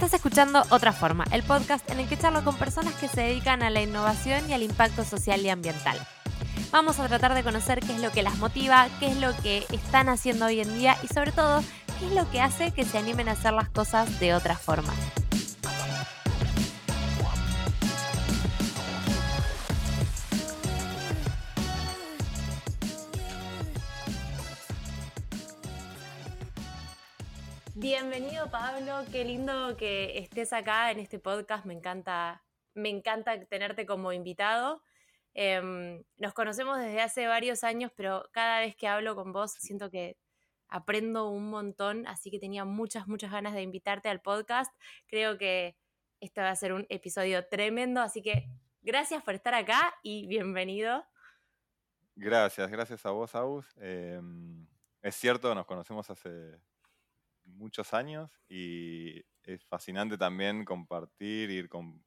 Estás escuchando Otra Forma, el podcast en el que charlo con personas que se dedican a la innovación y al impacto social y ambiental. Vamos a tratar de conocer qué es lo que las motiva, qué es lo que están haciendo hoy en día y sobre todo, qué es lo que hace que se animen a hacer las cosas de otra forma. Pablo, qué lindo que estés acá en este podcast, me encanta, me encanta tenerte como invitado. Em, nos conocemos desde hace varios años, pero cada vez que hablo con vos siento que aprendo un montón, así que tenía muchas, muchas ganas de invitarte al podcast. Creo que este va a ser un episodio tremendo, así que gracias por estar acá y bienvenido. Gracias, gracias a vos, Aus. Em, es cierto, nos conocemos hace muchos años y es fascinante también compartir, ir con,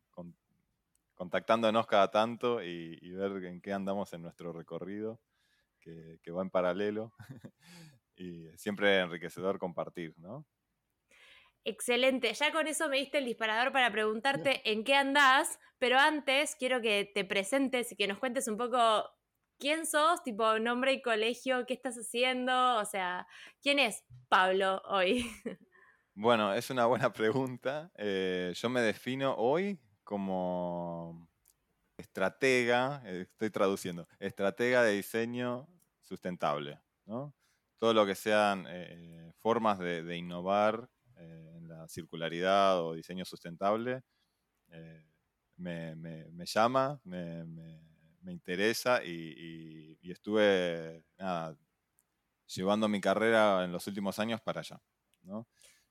contactándonos cada tanto y, ver en qué andamos en nuestro recorrido, que, va en paralelo. y siempre enriquecedor compartir, ¿no? Excelente, ya con eso me diste el disparador para preguntarte en qué andás, pero antes quiero que te presentes y que nos cuentes un poco quién sos, tipo nombre y colegio, qué estás haciendo, o sea, ¿quién es Pablo hoy? Bueno, es una buena pregunta. Eh, yo me defino hoy como estratega, eh, estoy traduciendo, estratega de diseño sustentable. Todo lo que sean eh, formas de, innovar en la circularidad o diseño sustentable me, llama, me, interesa y, estuve llevando mi carrera en los últimos años para allá.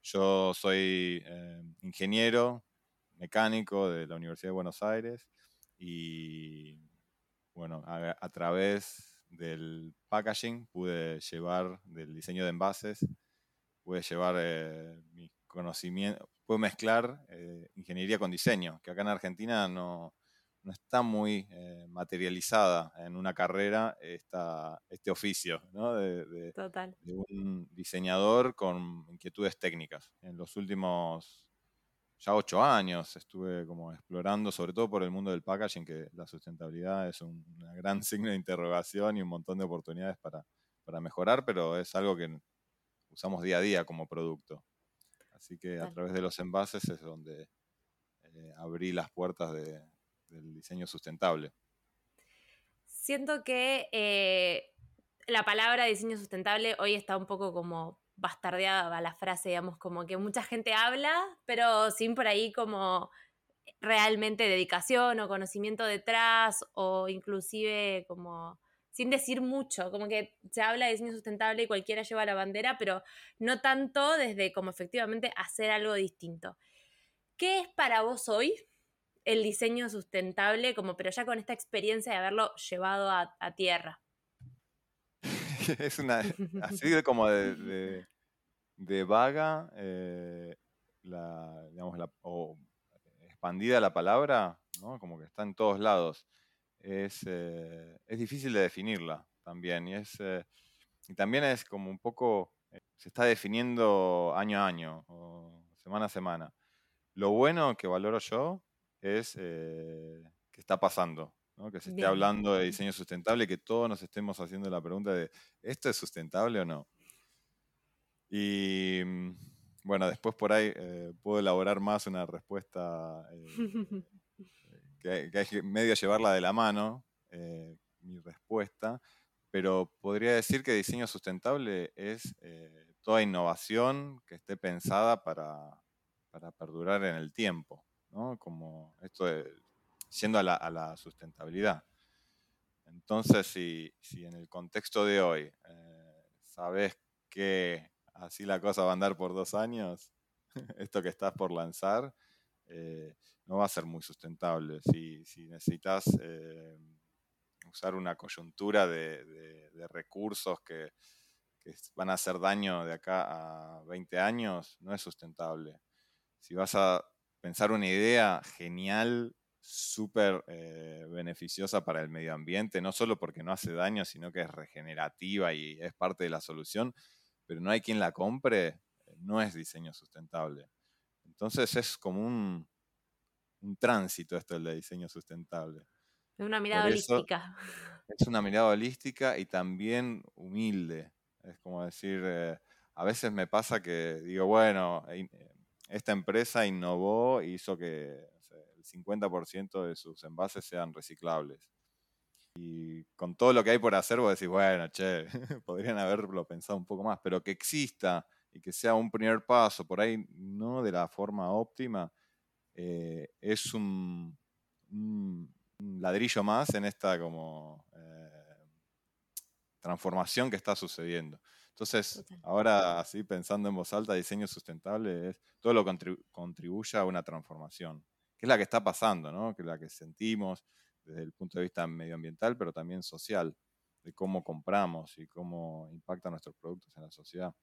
Yo soy ingeniero, mecánico de la Universidad de Buenos Aires y bueno, a, través del packaging pude llevar, del diseño de envases, pude llevar eh, mi pude mezclar eh, ingeniería con diseño, que acá en Argentina no, está muy eh, materializada en una carrera esta, este oficio ¿no? de, de, un diseñador con inquietudes técnicas. En los últimos ya ocho años estuve como explorando, sobre todo por el mundo del packaging, que la sustentabilidad es un gran signo de interrogación y un montón de oportunidades para, mejorar, pero es algo que usamos día a día como producto. Así que a través de los envases es donde eh, abrí las puertas del diseño sustentable. Siento que eh, la palabra diseño sustentable hoy está un poco como bastardeada la frase, digamos, como que mucha gente habla, pero sin por ahí como realmente dedicación o conocimiento detrás o inclusive como sin decir mucho, como que se habla de diseño sustentable y cualquiera lleva la bandera, pero no tanto desde como efectivamente hacer algo distinto. ¿Qué es para vos hoy el diseño sustentable, como pero ya con esta experiencia de haberlo llevado a, tierra? es una, así como de, de vaga, eh, la, digamos, la, o expandida la palabra, ¿no? como que está en todos lados, es, eh, es difícil de definirla también. Y, es, eh, y también es como un poco, se está definiendo año a año o semana a semana. Lo bueno que valoro yo es que está pasando, ¿no? que se esté hablando de diseño sustentable, que todos nos estemos haciendo la pregunta de, ¿esto es sustentable o no? Y mm, bueno, después por ahí eh, puedo elaborar más una respuesta eh, que, hay que medio llevarla de la mano, eh, mi respuesta, pero podría decir que diseño sustentable es toda innovación que esté pensada para, perdurar en el tiempo, ¿no? Como esto de, yendo a la, sustentabilidad. Entonces, si, en el contexto de hoy sabes que así la cosa va a andar por dos años, esto que estás por lanzar, eh, no va a ser muy sustentable. Si, necesitas eh, usar una coyuntura de, recursos que, van a hacer daño de acá a 20 años, no es sustentable. Si vas a pensar una idea genial, súper eh, beneficiosa para el medio ambiente, no solo porque no hace daño, sino que es regenerativa y es parte de la solución, pero no hay quien la compre, no es diseño sustentable. Entonces es como un, un tránsito esto del diseño sustentable. Es una mirada holística. Es una mirada holística y también humilde. Es como decir, eh, a veces me pasa que digo, bueno, eh, esta empresa innovó e hizo que el 50% de sus envases sean reciclables. Y con todo lo que hay por hacer, vos decís, bueno, che, podrían haberlo pensado un poco más, pero que exista y que sea un primer paso, por ahí no de la forma óptima, eh, es un, ladrillo más en esta como eh, transformación que está sucediendo. Entonces, ahora así pensando en voz alta, diseño sustentable es todo lo que contribuye a una transformación, que es la que está pasando, ¿no? que es la que sentimos desde el punto de vista medioambiental, pero también social, de cómo compramos y cómo impactan nuestros productos en la sociedad.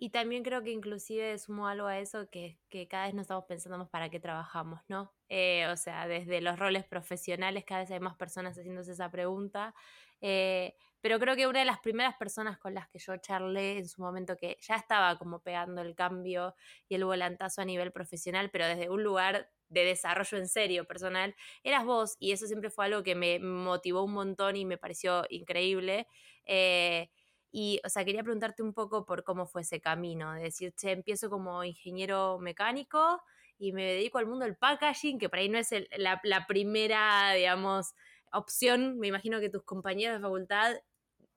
Y también creo que inclusive sumo algo a eso que, que cada vez nos estamos pensando más para qué trabajamos, ¿no? Eh, o sea, desde los roles profesionales cada vez hay más personas haciéndose esa pregunta. Eh, pero creo que una de las primeras personas con las que yo charlé en su momento que ya estaba como pegando el cambio y el volantazo a nivel profesional, pero desde un lugar de desarrollo en serio personal, eras vos y eso siempre fue algo que me motivó un montón y me pareció increíble. Eh, y, o sea, quería preguntarte un poco por cómo fue ese camino, de decir, che, empiezo como ingeniero mecánico y me dedico al mundo del packaging, que por ahí no es la, la, primera, digamos, opción. Me imagino que tus compañeros de facultad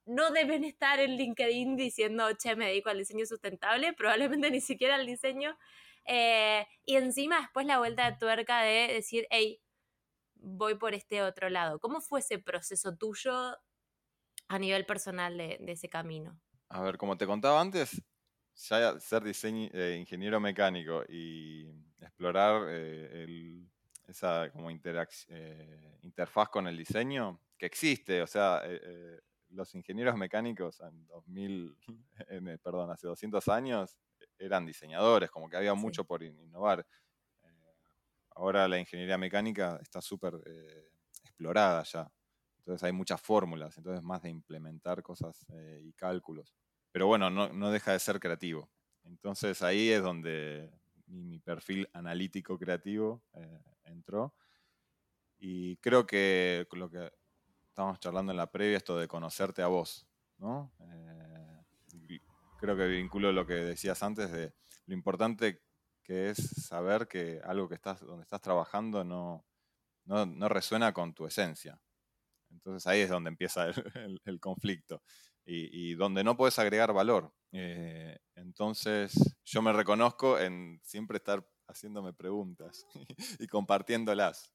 no deben estar en LinkedIn diciendo, che, me dedico al diseño sustentable, probablemente ni siquiera al diseño. Eh, y encima después la vuelta de tuerca de decir, hey, voy por este otro lado. ¿Cómo fue ese proceso tuyo a nivel personal de, ese camino? A ver, como te contaba antes, ya ser eh, ingeniero mecánico y explorar eh, esa como eh, interfaz con el diseño que existe, o sea, los ingenieros mecánicos en 2000, perdón, hace 200 años eran diseñadores, como que había mucho por innovar. ahora la ingeniería mecánica está súper explorada ya. Entonces hay muchas fórmulas, entonces más de implementar cosas eh, y cálculos. Pero bueno, no, deja de ser creativo. Entonces ahí es donde mi, perfil analítico creativo eh, entró. Y creo que lo que estábamos charlando en la previa, esto de conocerte a vos, ¿no? Eh, creo que vinculo lo que decías antes de lo importante que es saber que algo que estás, donde estás trabajando no, no resuena con tu esencia. Entonces ahí es donde empieza el, conflicto y, donde no puedes agregar valor. Eh, entonces yo me reconozco en siempre estar haciéndome preguntas y compartiéndolas.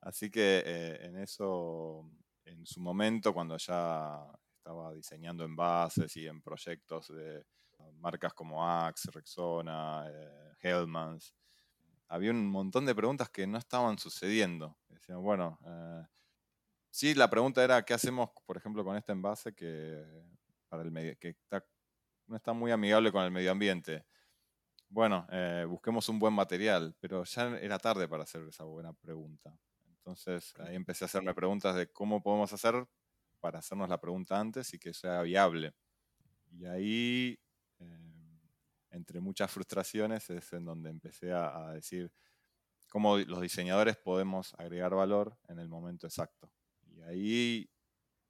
Así que eh, en eso, en su momento, cuando ya estaba diseñando envases y en proyectos de marcas como Axe, Rexona, eh, Hellmans, había un montón de preguntas que no estaban sucediendo. Decían, bueno, Sí, la pregunta era, ¿qué hacemos, por ejemplo, con este envase que, para el medio, que no está muy amigable con el medio ambiente? Bueno, eh, busquemos un buen material, pero ya era tarde para hacer esa buena pregunta. Entonces ahí empecé a hacerme preguntas de cómo podemos hacer para hacernos la pregunta antes y que sea viable. Y ahí, eh, entre muchas frustraciones, es en donde empecé a decir cómo los diseñadores podemos agregar valor en el momento exacto. Y ahí,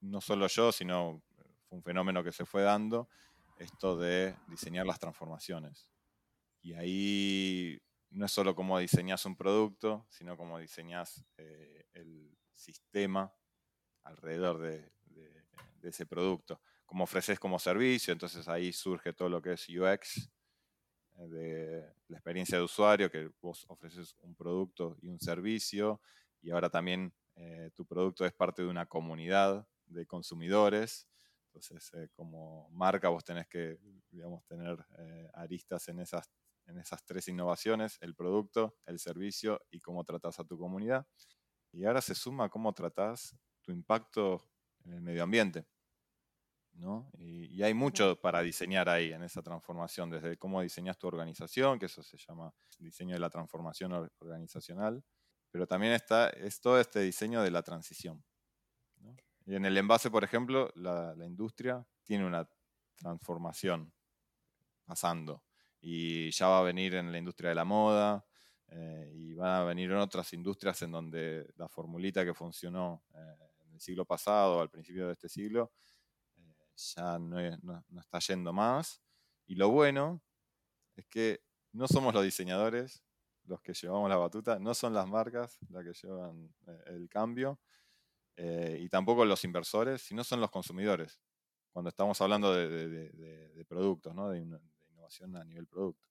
no solo yo, sino fue un fenómeno que se fue dando, esto de diseñar las transformaciones. Y ahí no es solo cómo diseñas un producto, sino cómo diseñas eh, el sistema alrededor de, ese producto. Cómo ofreces como servicio, entonces ahí surge todo lo que es UX, eh, de la experiencia de usuario, que vos ofreces un producto y un servicio, y ahora también eh, tu producto es parte de una comunidad de consumidores. Entonces, eh, como marca, vos tenés que, digamos, tener eh, aristas en esas, en esas tres innovaciones, el producto, el servicio y cómo tratás a tu comunidad. Y ahora se suma cómo tratás tu impacto en el medio ambiente. ¿no? Y, y, hay mucho para diseñar ahí en esa transformación, desde cómo diseñas tu organización, que eso se llama diseño de la transformación organizacional, pero también está es todo este diseño de la transición. Y en el envase, por ejemplo, la, industria tiene una transformación pasando. Y ya va a venir en la industria de la moda eh, y van a venir en otras industrias en donde la formulita que funcionó eh, en el siglo pasado, al principio de este siglo, eh, ya no, no, está yendo más. Y lo bueno es que no somos los diseñadores los que llevamos la batuta, no son las marcas las que llevan el cambio, y tampoco los inversores, sino son los consumidores, cuando estamos hablando de, productos, ¿no? de, a nivel producto.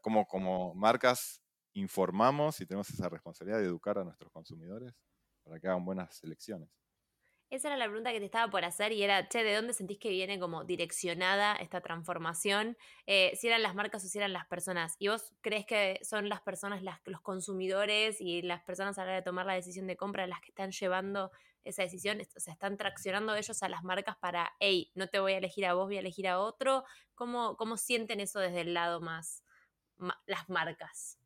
como, como marcas informamos y tenemos esa responsabilidad de educar a nuestros consumidores para que hagan buenas elecciones. Esa era la pregunta que te estaba por hacer y era, che, ¿de dónde sentís que viene como direccionada esta transformación? Eh, si eran las marcas o si eran las personas. ¿Y vos crees que son las personas, los consumidores y las personas a la hora de tomar la decisión de compra las que están llevando esa decisión? O sea, ¿están traccionando ellos a las marcas para, hey, no te voy a elegir a vos, voy a elegir a otro? ¿Cómo, cómo sienten eso desde el lado más, las marcas?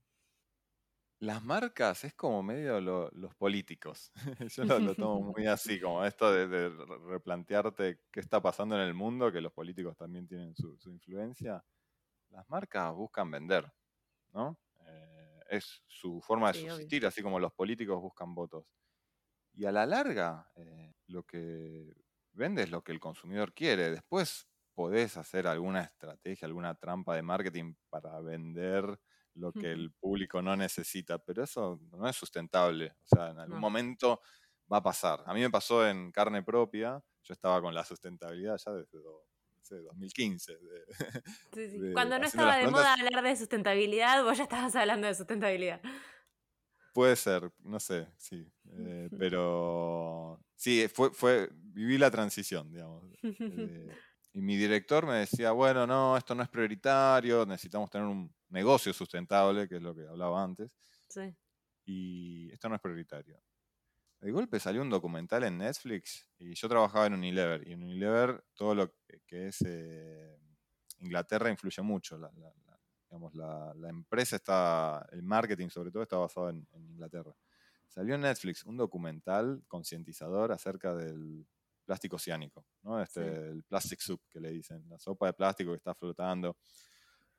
Las marcas es como medio los políticos. Yo lo, tomo muy así, como esto de, replantearte qué está pasando en el mundo, que los políticos también tienen su, influencia. Las marcas buscan vender, ¿no? Eh, es su forma de subsistir, así como los políticos buscan votos. Y a la larga, eh, lo que vende es lo que el consumidor quiere. Después podés hacer alguna estrategia, alguna trampa de marketing para vender lo que el público no necesita, pero eso no es sustentable. O sea, en algún momento va a pasar. A mí me pasó en carne propia, yo estaba con la sustentabilidad ya desde 2015. Cuando no estaba de moda hablar de sustentabilidad, vos ya estabas hablando de sustentabilidad. Puede ser, no sé, sí. Eh, pero sí, fue, fue, viví la transición, digamos. Eh, y mi director me decía, bueno, no, esto no es prioritario, necesitamos tener un negocio sustentable, que es lo que hablaba antes. Sí. Y esto no es prioritario. De golpe salió un documental en Netflix y yo trabajaba en Unilever. Y en Unilever todo lo que es eh, Inglaterra influye mucho. La, digamos, la, empresa está, el marketing sobre todo está basado en Inglaterra. Salió en Netflix un documental concientizador acerca del plástico oceánico, ¿no? Este, El plastic soup que le dicen, la sopa de plástico que está flotando,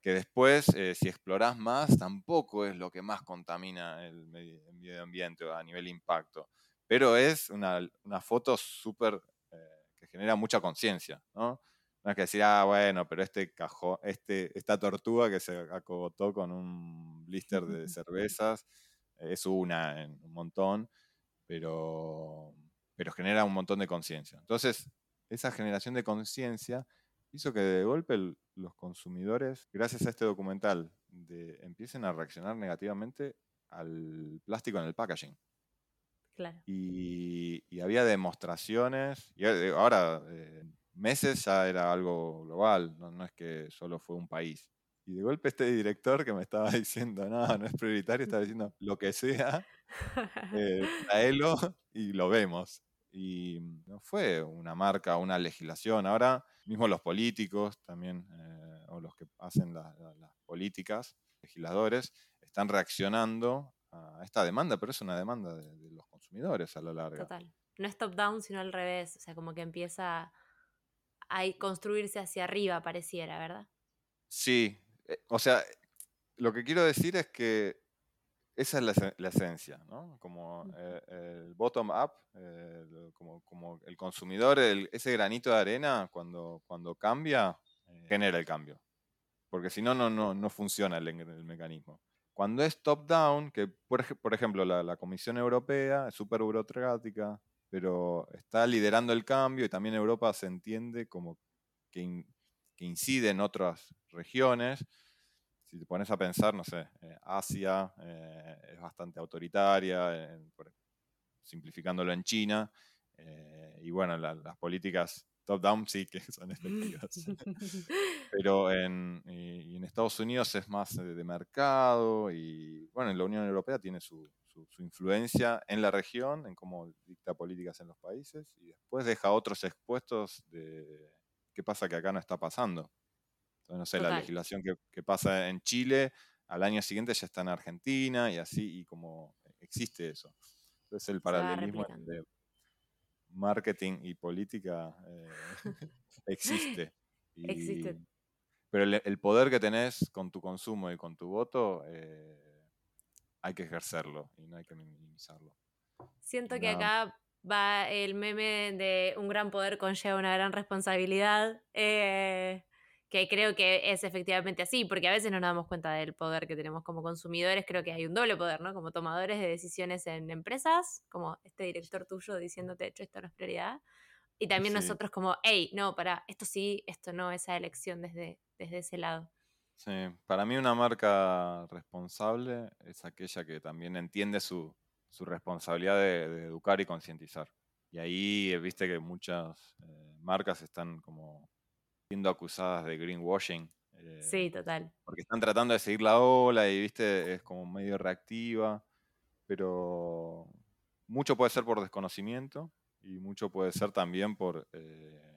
que después, eh, si explorás más, tampoco es lo que más contamina el medio, ambiente a nivel impacto, pero es una, foto súper eh, que genera mucha conciencia, ¿no? No es que decir, ah, bueno, pero este cajón, este, esta tortuga que se acogotó con un blister de cervezas, es una en un montón, pero pero genera un montón de conciencia. Entonces, esa generación de conciencia hizo que de golpe los consumidores, gracias a este documental, empiecen a reaccionar negativamente al plástico en el packaging. Claro. Y, había demostraciones, y eh, ahora, eh, meses ya era algo global, no, es que solo fue un país. Y de golpe este director que me estaba diciendo, no, no es prioritario, estaba diciendo, lo que sea, eh, traelo y lo vemos. Y no fue una marca, una legislación. Ahora mismo los políticos también, eh, o los que hacen las políticas, legisladores, están reaccionando a esta demanda, pero es una demanda de, los consumidores a lo largo. Total. No es top-down, sino al revés. O sea, como que empieza a construirse hacia arriba, pareciera, ¿verdad? Sí. Eh, o sea, lo que quiero decir es que esa es la, esencia, ¿no? Como eh, el bottom-up, eh, como, el consumidor, ese granito de arena, cuando, cuando cambia, eh, genera el cambio. Porque si no, no, no funciona el, mecanismo. Cuando es top-down, que por, ejemplo la, Comisión Europea es súper burocrática, pero está liderando el cambio y también Europa se entiende como que, que incide en otras regiones, si te pones a pensar, no sé, eh, Asia eh, es bastante autoritaria, simplificándolo en China, eh, y bueno, las políticas top-down sí que son efectivas. Pero en, en, Estados Unidos es más de, mercado y bueno, en la Unión Europea tiene su, su, influencia en la región, en cómo dicta políticas en los países y después deja otros expuestos de qué pasa que acá no está pasando no sé, la legislación que, pasa en Chile, al año siguiente ya está en Argentina y así, y como existe eso. Entonces el paralelismo de marketing y política eh, existe. existe. pero el, poder que tenés con tu consumo y con tu voto, eh, hay que ejercerlo y no hay que minimizarlo. Siento que acá va el meme de un gran poder conlleva una gran responsabilidad. Eh, que creo que es efectivamente así, porque a veces no nos damos cuenta del poder que tenemos como consumidores, creo que hay un doble poder, ¿no? Como tomadores de decisiones en empresas, como este director tuyo diciéndote, hecho, esto no es prioridad, y también nosotros como, hey, no, para, esto sí, esto no, esa elección desde, desde ese lado. Sí, para mí una marca responsable es aquella que también entiende su, su responsabilidad de, educar y concientizar. Y ahí eh, viste que muchas eh, marcas están como siendo acusadas de greenwashing. Eh, sí, total. Porque están tratando de seguir la ola y, viste, es como medio reactiva, pero mucho puede ser por desconocimiento y mucho puede ser también por, eh,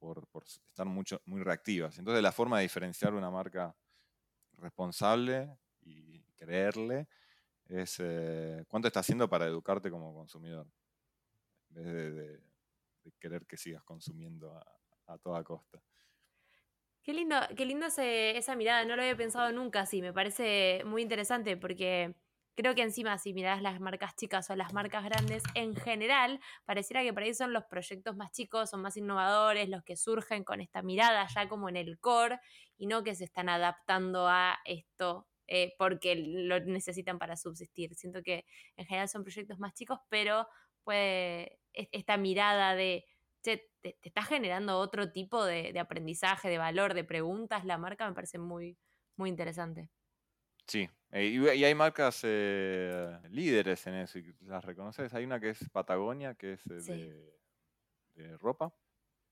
por, estar mucho, muy reactivas. Entonces la forma de diferenciar una marca responsable y creerle es eh, cuánto está haciendo para educarte como consumidor, en vez de, querer que sigas consumiendo a toda costa. Qué lindo, qué lindo esa mirada, no lo había pensado nunca así, me parece muy interesante porque creo que encima si mirás las marcas chicas o las marcas grandes, en general pareciera que por ahí son los proyectos más chicos, son más innovadores, los que surgen con esta mirada ya como en el core y no que se están adaptando a esto eh, porque lo necesitan para subsistir. Siento que en general son proyectos más chicos, pero puede esta mirada de te, te, está generando otro tipo de, aprendizaje, de valor, de preguntas, la marca me parece muy, muy interesante. Sí, eh, y, hay marcas eh, líderes en eso, y las reconoces. Hay una que es Patagonia, que es eh, de, ropa.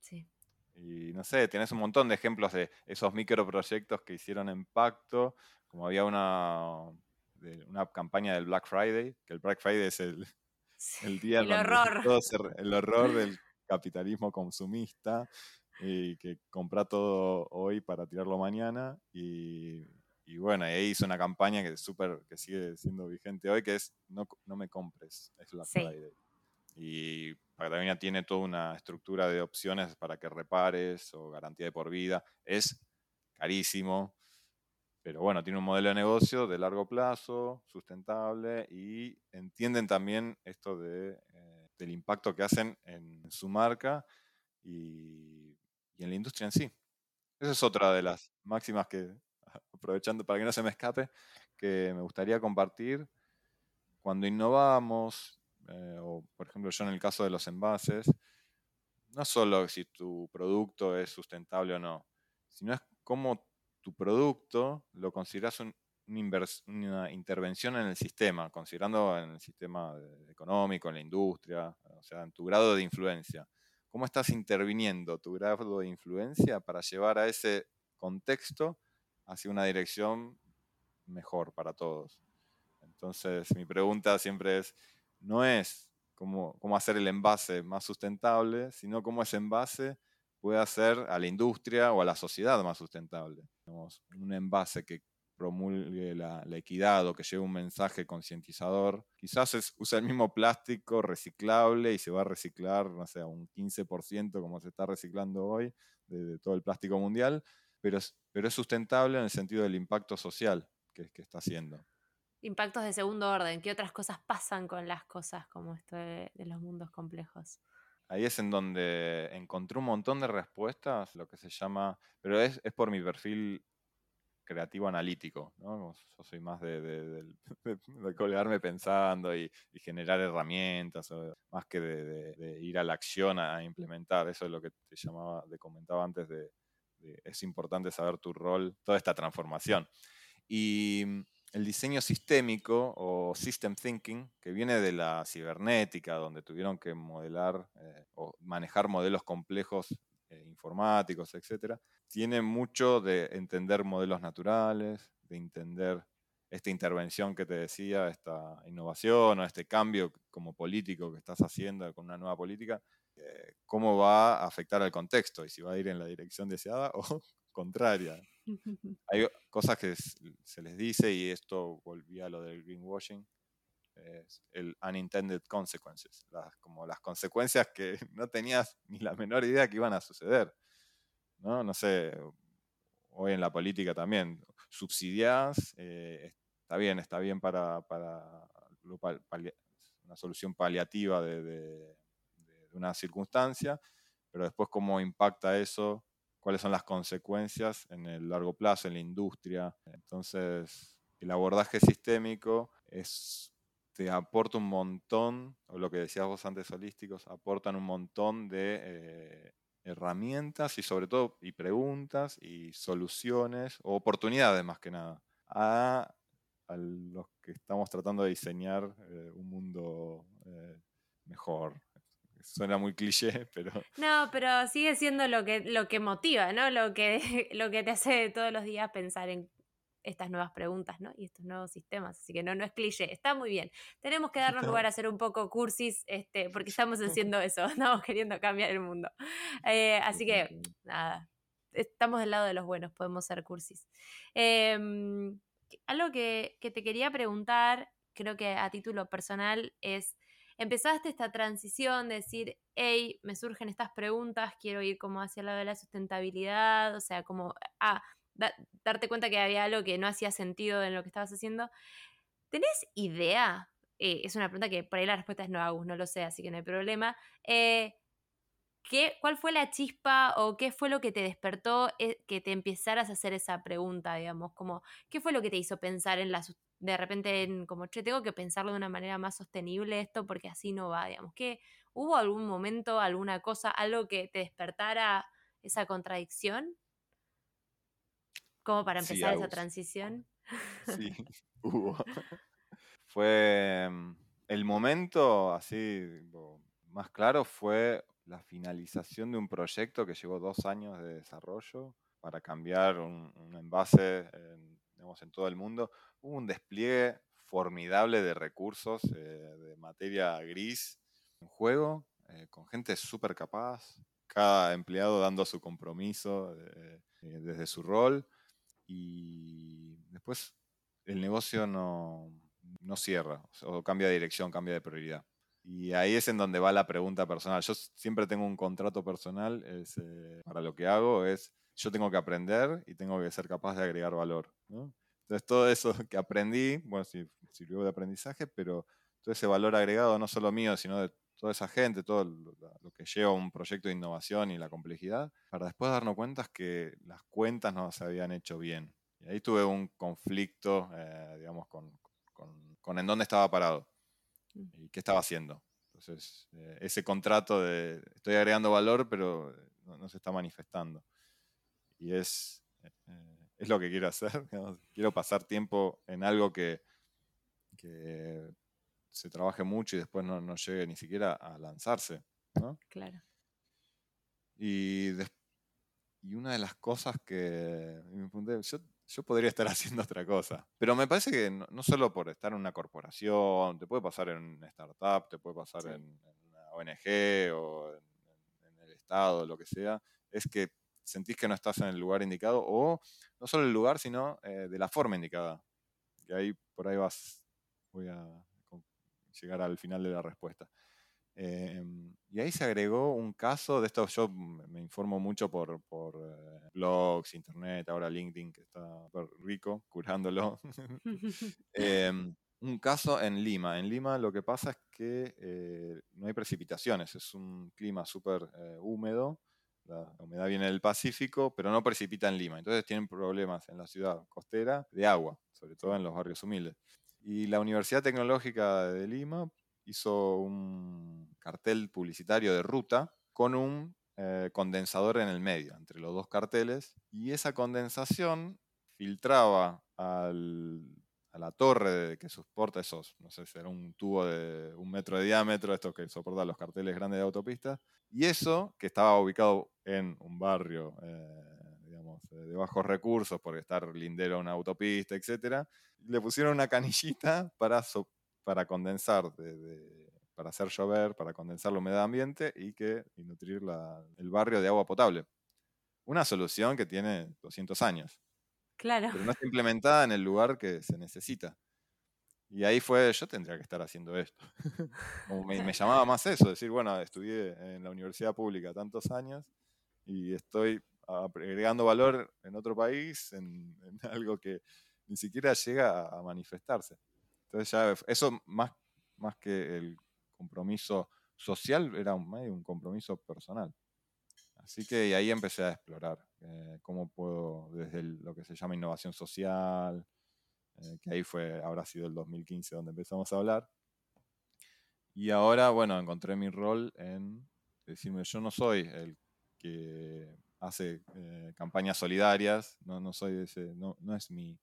Sí. Y no sé, tienes un montón de ejemplos de esos microproyectos que hicieron impacto, como había una, una campaña del Black Friday, que el Black Friday es el, el día el horror. el horror del capitalismo consumista y que compra todo hoy para tirarlo mañana. Y, bueno, ahí hizo una campaña que, super, que sigue siendo vigente hoy, que es no, no me compres, es la Friday. Y Patagonia tiene toda una estructura de opciones para que repares o garantía de por vida. Es carísimo, pero bueno, tiene un modelo de negocio de largo plazo, sustentable y entienden también esto de eh, del impacto que hacen en su marca y, en la industria en sí. Esa es otra de las máximas que, aprovechando para que no se me escape, que me gustaría compartir. Cuando innovamos, eh, o por ejemplo yo en el caso de los envases, no solo si tu producto es sustentable o no, sino es cómo tu producto lo consideras un, una, intervención en el sistema, considerando en el sistema económico, en la industria, o sea, en tu grado de influencia. ¿Cómo estás interviniendo tu grado de influencia para llevar a ese contexto hacia una dirección mejor para todos? Entonces, mi pregunta siempre es, no es cómo, cómo hacer el envase más sustentable, sino cómo ese envase puede hacer a la industria o a la sociedad más sustentable. un envase que promulgue la, equidad o que lleve un mensaje concientizador. Quizás es, usa el mismo plástico reciclable y se va a reciclar, no sé, un 15% como se está reciclando hoy de, todo el plástico mundial, pero es, pero es sustentable en el sentido del impacto social que, que está haciendo. Impactos de segundo orden, ¿qué otras cosas pasan con las cosas como esto de, de los mundos complejos? ahí es en donde encontré un montón de respuestas, lo que se llama, pero es, es por mi perfil creativo analítico, ¿no? Yo soy más de, colgarme pensando y, generar herramientas, más que de, ir a la acción a, implementar. Eso es lo que te llamaba, te comentaba antes de, es importante saber tu rol, toda esta transformación. Y mm, el diseño sistémico o system thinking, que viene de la cibernética, donde tuvieron que modelar eh, o manejar modelos complejos eh, informáticos, etcétera, tiene mucho de entender modelos naturales, de entender esta intervención que te decía, esta innovación o este cambio como político que estás haciendo con una nueva política, eh, cómo va a afectar al contexto y si va a ir en la dirección deseada o contraria. Hay cosas que se les dice, y esto volvía a lo del greenwashing, es el unintended consequences, como las consecuencias que no tenías ni la menor idea que iban a suceder. ¿no? No sé, hoy en la política también, subsidiás, eh, está bien, está bien para, una solución paliativa de, una circunstancia, pero después cómo impacta eso, cuáles son las consecuencias en el largo plazo, en la industria. Entonces, el abordaje sistémico es, te aporta un montón, o lo que decías vos antes, holísticos, aportan un montón de eh, herramientas y sobre todo y preguntas y soluciones o oportunidades más que nada a, los que estamos tratando de diseñar eh, un mundo eh, mejor. Suena muy cliché, pero... No, pero sigue siendo lo que, lo que motiva, ¿no? Lo que, lo que te hace todos los días pensar en estas nuevas preguntas, ¿no? Y estos nuevos sistemas. Así que no, no es cliché, está muy bien. Tenemos que darnos lugar a hacer un poco cursis, este, porque estamos haciendo eso, estamos queriendo cambiar el mundo. Eh, así que, nada, estamos del lado de los buenos, podemos ser cursis. Em, algo que, que te quería preguntar, creo que a título personal, es empezaste esta transición de decir, hey, me surgen estas preguntas, quiero ir como hacia el lado de la sustentabilidad, o sea, como, ah, darte cuenta que había algo que no hacía sentido en lo que estabas haciendo. ¿Tenés idea? Eh, es una pregunta que por ahí la respuesta es no, Agus, no lo sé, así que no hay problema. Eh, ¿qué, ¿Cuál fue la chispa o qué fue lo que te despertó eh, que te empezaras a hacer esa pregunta, digamos? Como, ¿Qué fue lo que te hizo pensar en la de repente en como, che, tengo que pensarlo de una manera más sostenible esto porque así no va, digamos? ¿Qué, ¿Hubo algún momento, alguna cosa, algo que te despertara esa contradicción? como para empezar esa transición. Sí, hubo. fue mm, el momento así más claro fue la finalización de un proyecto que llevó dos años de desarrollo para cambiar un, envase en, en todo el mundo. Hubo un despliegue formidable de recursos eh, de materia gris en juego, eh, con gente súper capaz, cada empleado dando su compromiso eh, desde su rol y después el negocio no, no cierra o cambia de dirección, cambia de prioridad. Y ahí es en donde va la pregunta personal. Yo siempre tengo un contrato personal eh, para lo que hago, es yo tengo que aprender y tengo que ser capaz de agregar valor. Entonces todo eso que aprendí, bueno, sí, sirvió de aprendizaje, pero todo ese valor agregado, no solo mío, sino de toda esa gente, todo lo que lleva un proyecto de innovación y la complejidad, para después darnos cuenta que las cuentas no se habían hecho bien. Y ahí tuve un conflicto, eh, digamos, con, con, en dónde estaba parado mm. y qué estaba haciendo. Entonces, eh, ese contrato de estoy agregando valor, pero no, se está manifestando. Y es, eh, es lo que quiero hacer. Quiero pasar tiempo en algo que, que se trabaje mucho y después no, llegue ni siquiera a lanzarse. ¿no? Claro. Y, y una de las cosas que me pregunté, yo, yo, podría estar haciendo otra cosa. Pero me parece que no, solo por estar en una corporación, te puede pasar en una startup, te puede pasar en, una ONG o en, el Estado, lo que sea, es que sentís que no estás en el lugar indicado o no solo el lugar, sino eh, de la forma indicada. Que ahí por ahí vas, voy a llegar al final de la respuesta. Em, y ahí se agregó un caso de esto, yo me informo mucho por, por eh, blogs, internet, ahora LinkedIn, que está rico, curándolo. Em, un caso en Lima. En Lima lo que pasa es que eh, no hay precipitaciones, es un clima súper eh, húmedo, la humedad viene del Pacífico, pero no precipita en Lima. Entonces tienen problemas en la ciudad costera de agua, sobre todo en los barrios humildes. Y la Universidad Tecnológica de Lima hizo un cartel publicitario de ruta con un eh, condensador en el medio, entre los dos carteles, y esa condensación filtraba la torre que soporta esos, no sé, si era un tubo de un metro de diámetro, esto que soporta los carteles grandes de autopistas, y eso, que estaba ubicado en un barrio, eh, digamos, de bajos recursos, porque estar lindero a una autopista, etcétera, le pusieron una canillita para, para condensar, para hacer llover, para condensar la humedad ambiente y, que, nutrir el barrio de agua potable. Una solución que tiene 200 años. Claro. Pero no está implementada en el lugar que se necesita. Y ahí fue, yo tendría que estar haciendo esto. me, me, llamaba más eso, decir, bueno, estudié en la universidad pública tantos años y estoy agregando valor en otro país, en, algo que ni siquiera llega a, manifestarse. Entonces ya eso más, más que el compromiso social era un, un compromiso personal. Así que ahí empecé a explorar eh, cómo puedo, desde lo que se llama innovación social, eh, que ahí fue, habrá sido el 2015 donde empezamos a hablar. Y ahora, bueno, encontré mi rol en decirme, yo no soy el que hace eh, campañas solidarias, no, no soy ese, no, no es mi,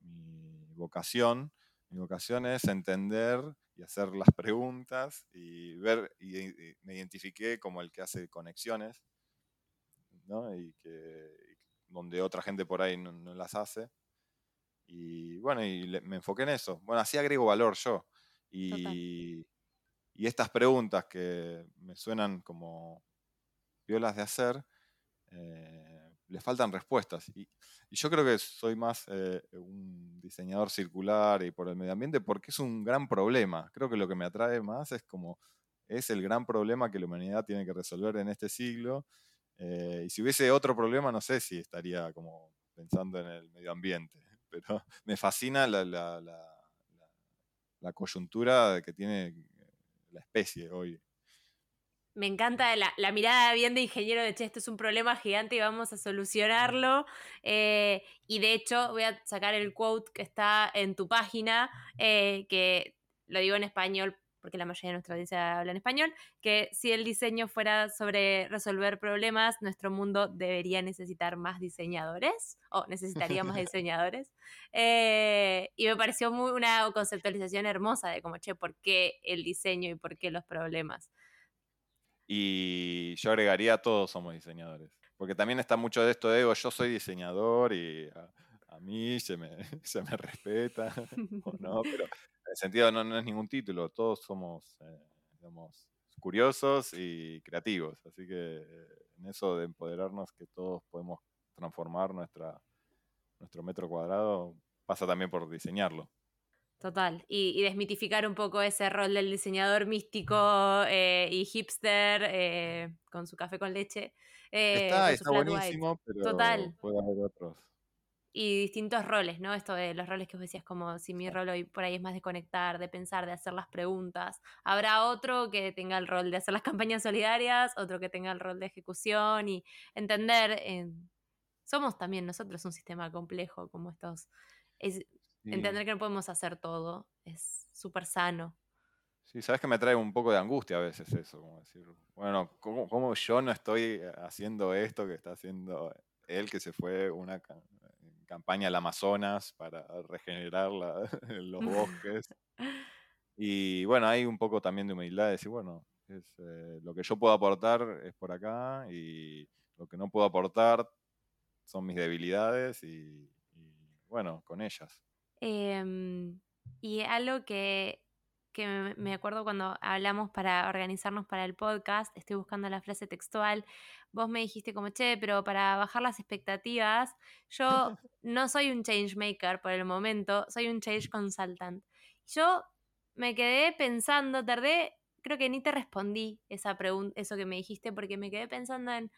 mi, vocación. Mi vocación es entender y hacer las preguntas y ver, y, me identifiqué como el que hace conexiones, ¿no? Y que donde otra gente por ahí no, las hace. Y bueno, y me enfoqué en eso. Bueno, así agrego valor yo. Y, y estas preguntas que me suenan como violas de hacer, eh, le faltan respuestas. Y, yo creo que soy más eh, un diseñador circular y por el medio ambiente porque es un gran problema. Creo que lo que me atrae más es como es el gran problema que la humanidad tiene que resolver en este siglo. Eh, y si hubiese otro problema, no sé si estaría como pensando en el medio ambiente. Pero me fascina la, la, la, la coyuntura que tiene la especie hoy me encanta la, mirada bien de ingeniero de, che, esto es un problema gigante y vamos a solucionarlo. Eh, y de hecho, voy a sacar el quote que está en tu página, eh, que lo digo en español porque la mayoría de nuestra audiencia habla en español, que si el diseño fuera sobre resolver problemas, nuestro mundo debería necesitar más diseñadores, o necesitaría más diseñadores. Eh, y me pareció muy una conceptualización hermosa de como, che, ¿por qué el diseño y por qué los problemas? Y yo agregaría, todos somos diseñadores. Porque también está mucho de esto de yo soy diseñador y a, mí se me, se me respeta, o no, pero en el sentido no, no es ningún título, todos somos, eh, digamos, curiosos y creativos. Así que en eso de empoderarnos que todos podemos transformar nuestra, nuestro metro cuadrado, pasa también por diseñarlo. Total, y, desmitificar un poco ese rol del diseñador místico eh, y hipster eh, con su café con leche. Eh, está, está buenísimo, pero Total. puede haber otros. Y distintos roles, ¿no? Esto de los roles que vos decías, como si mi rol hoy por ahí es más de conectar, de pensar, de hacer las preguntas. Habrá otro que tenga el rol de hacer las campañas solidarias, otro que tenga el rol de ejecución y entender. somos también nosotros un sistema complejo, como estos. Entender que no podemos hacer todo es súper sano. Sí, sabes que me trae un poco de angustia a veces eso, como decir, bueno, ¿cómo, yo no estoy haciendo esto que está haciendo él, que se fue una campaña al Amazonas para regenerar los bosques? Y bueno, hay un poco también de humildad de decir, bueno, eh, lo que yo puedo aportar es por acá y lo que no puedo aportar son mis debilidades y bueno, con ellas. Em, y algo que, me acuerdo cuando hablamos para organizarnos para el podcast, estoy buscando la frase textual, vos me dijiste como, che, pero para bajar las expectativas, yo no soy un change maker por el momento, soy un change consultant. Yo me quedé pensando, tardé, creo que ni te respondí esa pregunta, eso que me dijiste, porque me quedé pensando en,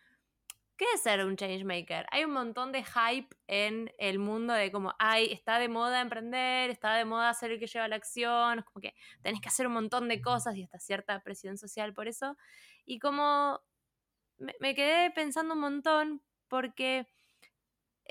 ¿Qué es ser un changemaker? Hay un montón de hype en el mundo de como, ay, está de moda emprender, está de moda ser el que lleva la acción, como que tenés que hacer un montón de cosas y hasta cierta presión social por eso. Y como me, quedé pensando un montón porque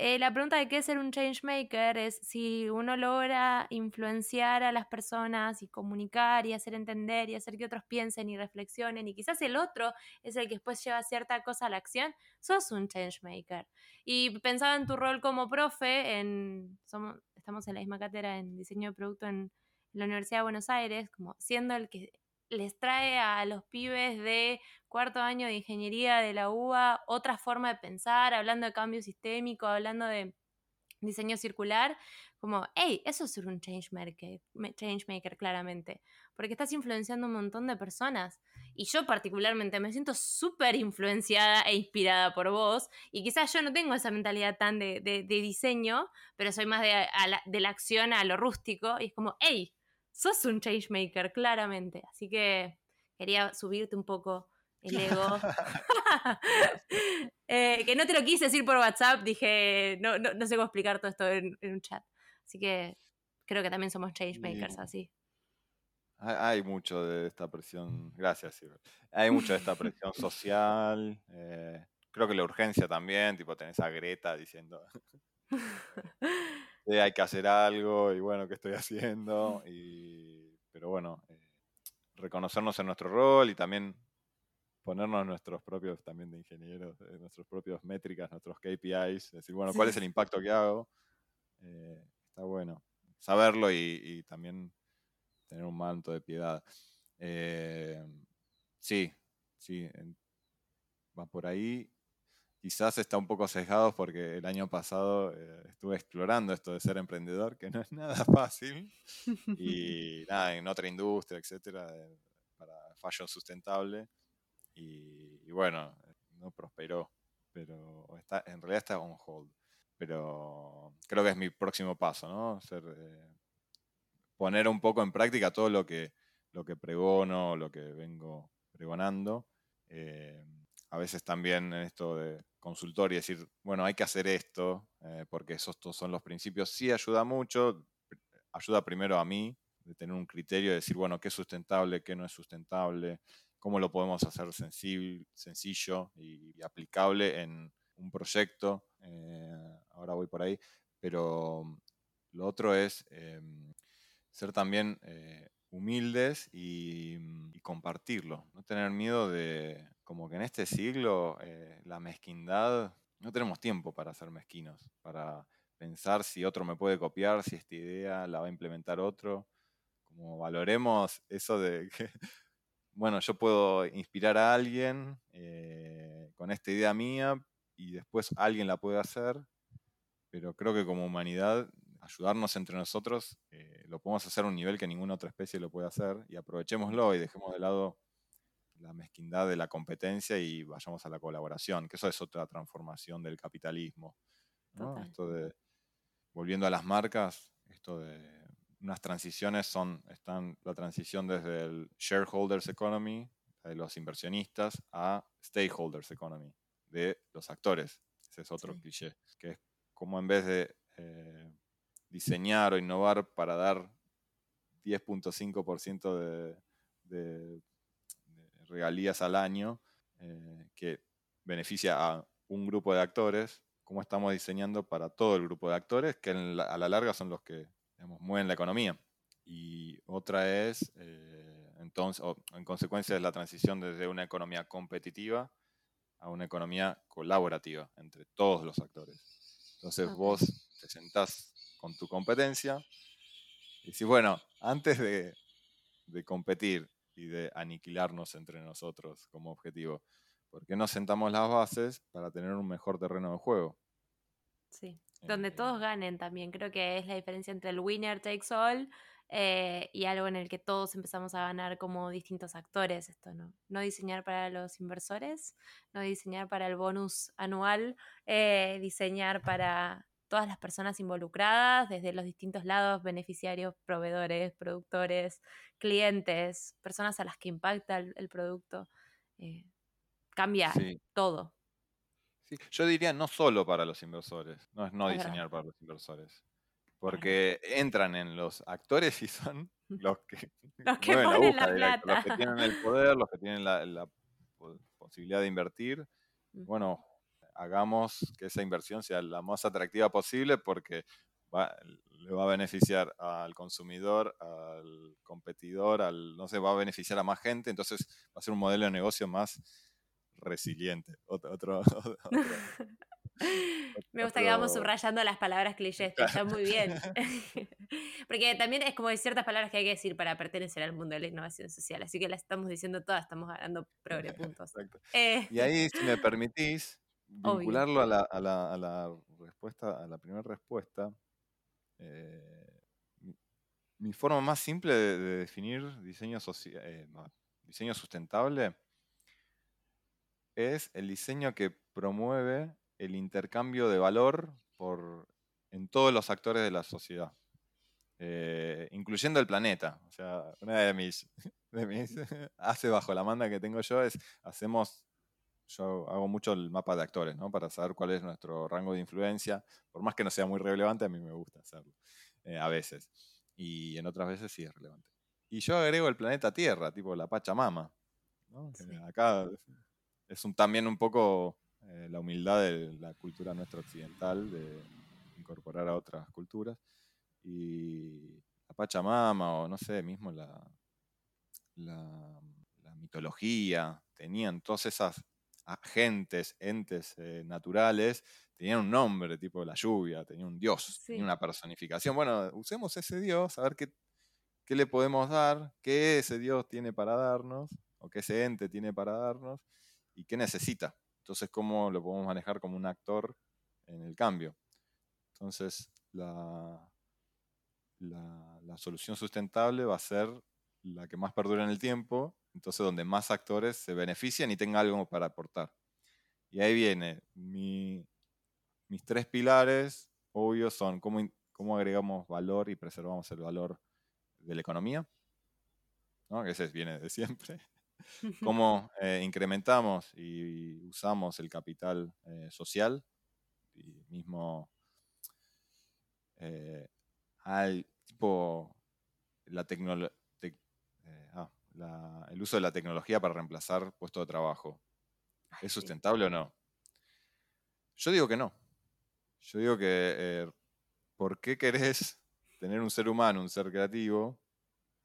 eh, la pregunta de qué es ser un change maker es si uno logra influenciar a las personas y comunicar y hacer entender y hacer que otros piensen y reflexionen y quizás el otro es el que después lleva cierta cosa a la acción, sos un change maker. Y pensaba en tu rol como profe, en, somos, estamos en la misma cátedra en diseño de producto en la Universidad de Buenos Aires, como siendo el que les trae a los pibes de cuarto año de ingeniería de la UBA otra forma de pensar, hablando de cambio sistémico, hablando de diseño circular, como, hey, eso es un change maker, change maker claramente, porque estás influenciando un montón de personas. Y yo particularmente me siento súper influenciada e inspirada por vos, y quizás yo no tengo esa mentalidad tan de, de, diseño, pero soy más de, de la acción a lo rústico, y es como, hey, sos un changemaker, claramente. Así que quería subirte un poco el ego. Eh, que no te lo quise decir por WhatsApp, dije, no, no, sé cómo explicar todo esto en, un chat. Así que creo que también somos change makers, así. Hay mucho de esta presión, gracias, Hay mucho de esta presión social. Eh, creo que la urgencia también, tipo, tenés a Greta diciendo, hay que hacer algo y bueno, ¿qué estoy haciendo? Y, pero bueno, eh, reconocernos en nuestro rol y también ponernos nuestros propios, también de ingenieros, eh, nuestros propios métricas, nuestros KPIs, decir, bueno, ¿cuál es el impacto que hago? Eh, está bueno. Saberlo y, también tener un manto de piedad. sí, sí, va por ahí quizás está un poco sesgado porque el año pasado eh, estuve explorando esto de ser emprendedor, que no es nada fácil, y nada, en otra industria, etcétera, para fashion sustentable, y, bueno, no prosperó, pero está, en realidad está on hold, pero creo que es mi próximo paso, ¿no? Ser, eh, poner un poco en práctica todo lo que, lo que pregono, lo que vengo pregonando. Eh, a veces también en esto de consultor y decir, bueno, hay que hacer esto, eh, porque esos son los principios, sí ayuda mucho, ayuda primero a mí, de tener un criterio de decir, bueno, qué es sustentable, qué no es sustentable, cómo lo podemos hacer sencillo y, aplicable en un proyecto. Eh, ahora voy por ahí, pero lo otro es em, ser también humildes y, compartirlo, no tener miedo de, como que en este siglo, eh, la mezquindad, no tenemos tiempo para ser mezquinos, para pensar si otro me puede copiar, si esta idea la va a implementar otro, como valoremos eso de que, bueno, yo puedo inspirar a alguien eh, con esta idea mía y después alguien la puede hacer, pero creo que como humanidad ayudarnos entre nosotros, eh, lo podemos hacer a un nivel que ninguna otra especie lo puede hacer y aprovechémoslo y dejemos de lado la mezquindad de la competencia y vayamos a la colaboración, que eso es otra transformación del capitalismo. Esto de, volviendo a las marcas, esto de unas transiciones son, están la transición desde el shareholders economy, de los inversionistas, a stakeholders economy, de los actores. Ese es otro cliché, que es como en vez de eh, diseñar o innovar para dar 10.5% de, de, regalías al año eh, que beneficia a un grupo de actores, cómo estamos diseñando para todo el grupo de actores, que a la larga son los que mueven la economía. Y otra es, eh, entonces, en consecuencia, de la transición desde una economía competitiva a una economía colaborativa entre todos los actores. Entonces vos te sentás con tu competencia y decís, bueno, antes de, de competir y de aniquilarnos entre nosotros como objetivo. ¿Por qué no sentamos las bases para tener un mejor terreno de juego? Sí, donde todos eh, ganen también. Creo que es la diferencia entre el winner takes all eh, y algo en el que todos empezamos a ganar como distintos actores. Esto no, no diseñar para los inversores, no diseñar para el bonus anual, eh, diseñar para todas las personas involucradas, desde los distintos lados, beneficiarios, proveedores, productores, clientes, personas a las que impacta el, producto. Eh, cambia todo. Yo diría no solo para los inversores, no es no diseñar para los inversosores. Porque entran en los actores y son los que, los que ponen la, plata. los que tienen el poder, los que tienen la, posibilidad de invertir. Mm. Bueno, hagamos que esa inversión sea la más atractiva posible porque le va a beneficiar al consumidor, al competidor, al, no sé, va a beneficiar a más gente, entonces va a ser un modelo de negocio más resiliente. Otro, Me gusta que vamos subrayando las palabras clichés, está muy bien. Porque también es como hay ciertas palabras que hay que decir para pertenecer al mundo de la innovación social, así que las estamos diciendo todas, estamos ganando progre puntos. Eh. Y ahí, si me permitís, vincularlo a la, a, la, respuesta, a la primera respuesta, eh, mi, forma más simple de, definir diseño, eh, diseño sustentable es el diseño que promueve el intercambio de valor por, en todos los actores de la sociedad. eh, incluyendo el planeta. O sea, una de mis hace bajo la manda que tengo yo es, hacemos, yo hago mucho el mapa de actores, ¿no? Para saber cuál es nuestro rango de influencia. Por más que no sea muy relevante, a mí me gusta hacerlo, eh, a veces. Y en otras veces sí es relevante. Y yo agrego el planeta Tierra, tipo la Pachamama. ¿no? Acá es un, también un poco eh, la humildad de la cultura nuestra occidental, de incorporar a otras culturas. Y la Pachamama, o no sé, mismo la, la, mitología, tenían todas esas agentes, entes eh, naturales, tenían un nombre, tipo la lluvia, tenía un dios, tenía una personificación. Bueno, usemos ese dios, a ver qué, qué le podemos dar, qué ese dios tiene para darnos, o qué ese ente tiene para darnos, y qué necesita. Entonces, cómo lo podemos manejar como un actor en el cambio. Entonces, la, la, solución sustentable va a ser la que más perdura en el tiempo, entonces donde más actores se benefician y tengan algo para aportar. Y ahí viene, mis tres pilares, obvios, son cómo, cómo, agregamos valor y preservamos el valor de la economía, ¿no? que ese viene de siempre. Cómo eh, incrementamos y usamos el capital eh, social, y mismo eh, al tipo la tecnología. Eh, ah, el uso de la tecnología para reemplazar puestos de trabajo. ¿Es sustentable o no? Yo digo que no. Yo digo que, eh, ¿por qué querés tener un ser humano, un ser creativo,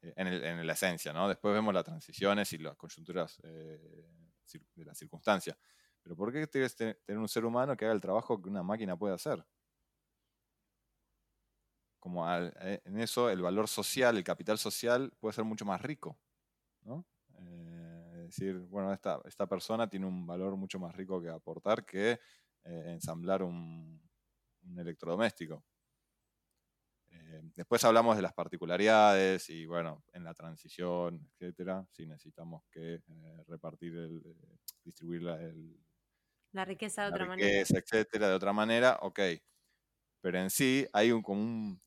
eh, en, la esencia, ¿no? Después vemos las transiciones y las coyunturas de las circunstancias. Pero ¿por qué querés tener un ser humano que haga el trabajo que una máquina puede hacer? como eh, en eso el valor social, el capital social puede ser mucho más rico. ¿No? Eh, es decir, bueno, esta, esta, persona tiene un valor mucho más rico que aportar que eh, ensamblar un, electrodoméstico. después hablamos de las particularidades y bueno, en la transición, etcétera, si necesitamos que repartir, el, distribuir la, la riqueza de otra manera. etcétera, de otra manera, ok. Pero en sí hay un, como un,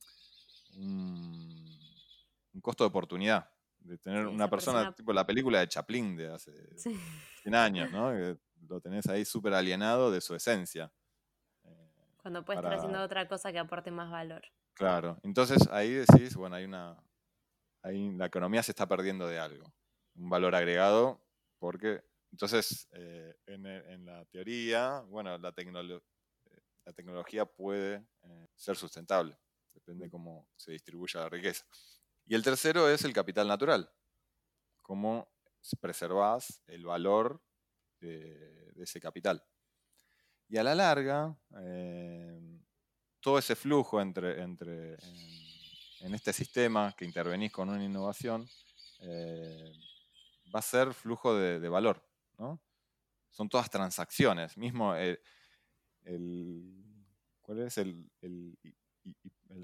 un, costo de oportunidad de tener una persona, tipo la película de Chaplin de hace 100 años, ¿no? lo tenés ahí súper alienado de su esencia. Eh, Cuando puedes estar haciendo otra cosa que aporte más valor. Claro, entonces ahí decís, bueno, hay una. Ahí la economía se está perdiendo de algo, un valor agregado, porque entonces eh, en, la teoría, bueno, la, la tecnología puede eh, ser sustentable depende cómo se distribuya la riqueza. Y el tercero es el capital natural, cómo preservás el valor de, ese capital. Y a la larga, eh, todo ese flujo entre, en, este sistema que intervenís con una innovación eh, va a ser flujo de, valor. Son todas transacciones. Mismo el, ¿cuál es el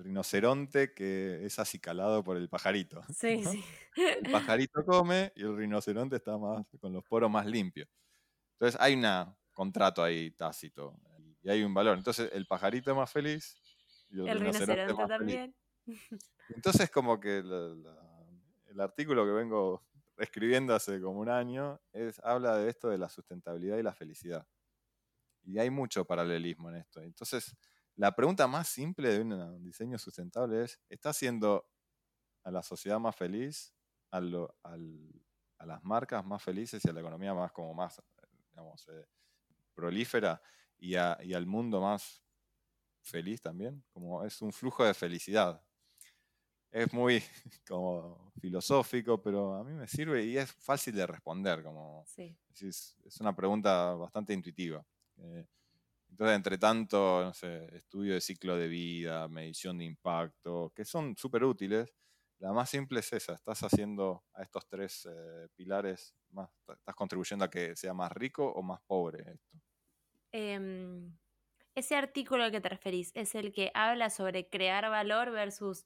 rinoceronte que es acicalado por el pajarito. Sí, sí. El pajarito come y el rinoceronte está más con los poros más limpios. Entonces hay un contrato ahí tácito y hay un valor. Entonces el pajarito es más feliz y el, rinoceronte, también. Entonces como que el artículo que vengo escribiendo hace como un año es, habla de esto de la sustentabilidad y la felicidad. Y hay mucho paralelismo en esto. Entonces, la pregunta más simple de un diseño sustentable es, ¿está haciendo a la sociedad más feliz, a, las marcas más felices y a la economía más como más, digamos, eh, prolífera y, al mundo más feliz también? Como es un flujo de felicidad. Es muy como filosófico, pero a mí me sirve y es fácil de responder. Como, es, una pregunta bastante intuitiva. Eh, entonces, entre tanto, no sé, estudio de ciclo de vida, medición de impacto, que son súper útiles, la más simple es esa, estás haciendo a estos tres eh, pilares, estás contribuyendo a que sea más rico o más pobre esto. Em, ese artículo al que te referís es el que habla sobre crear valor versus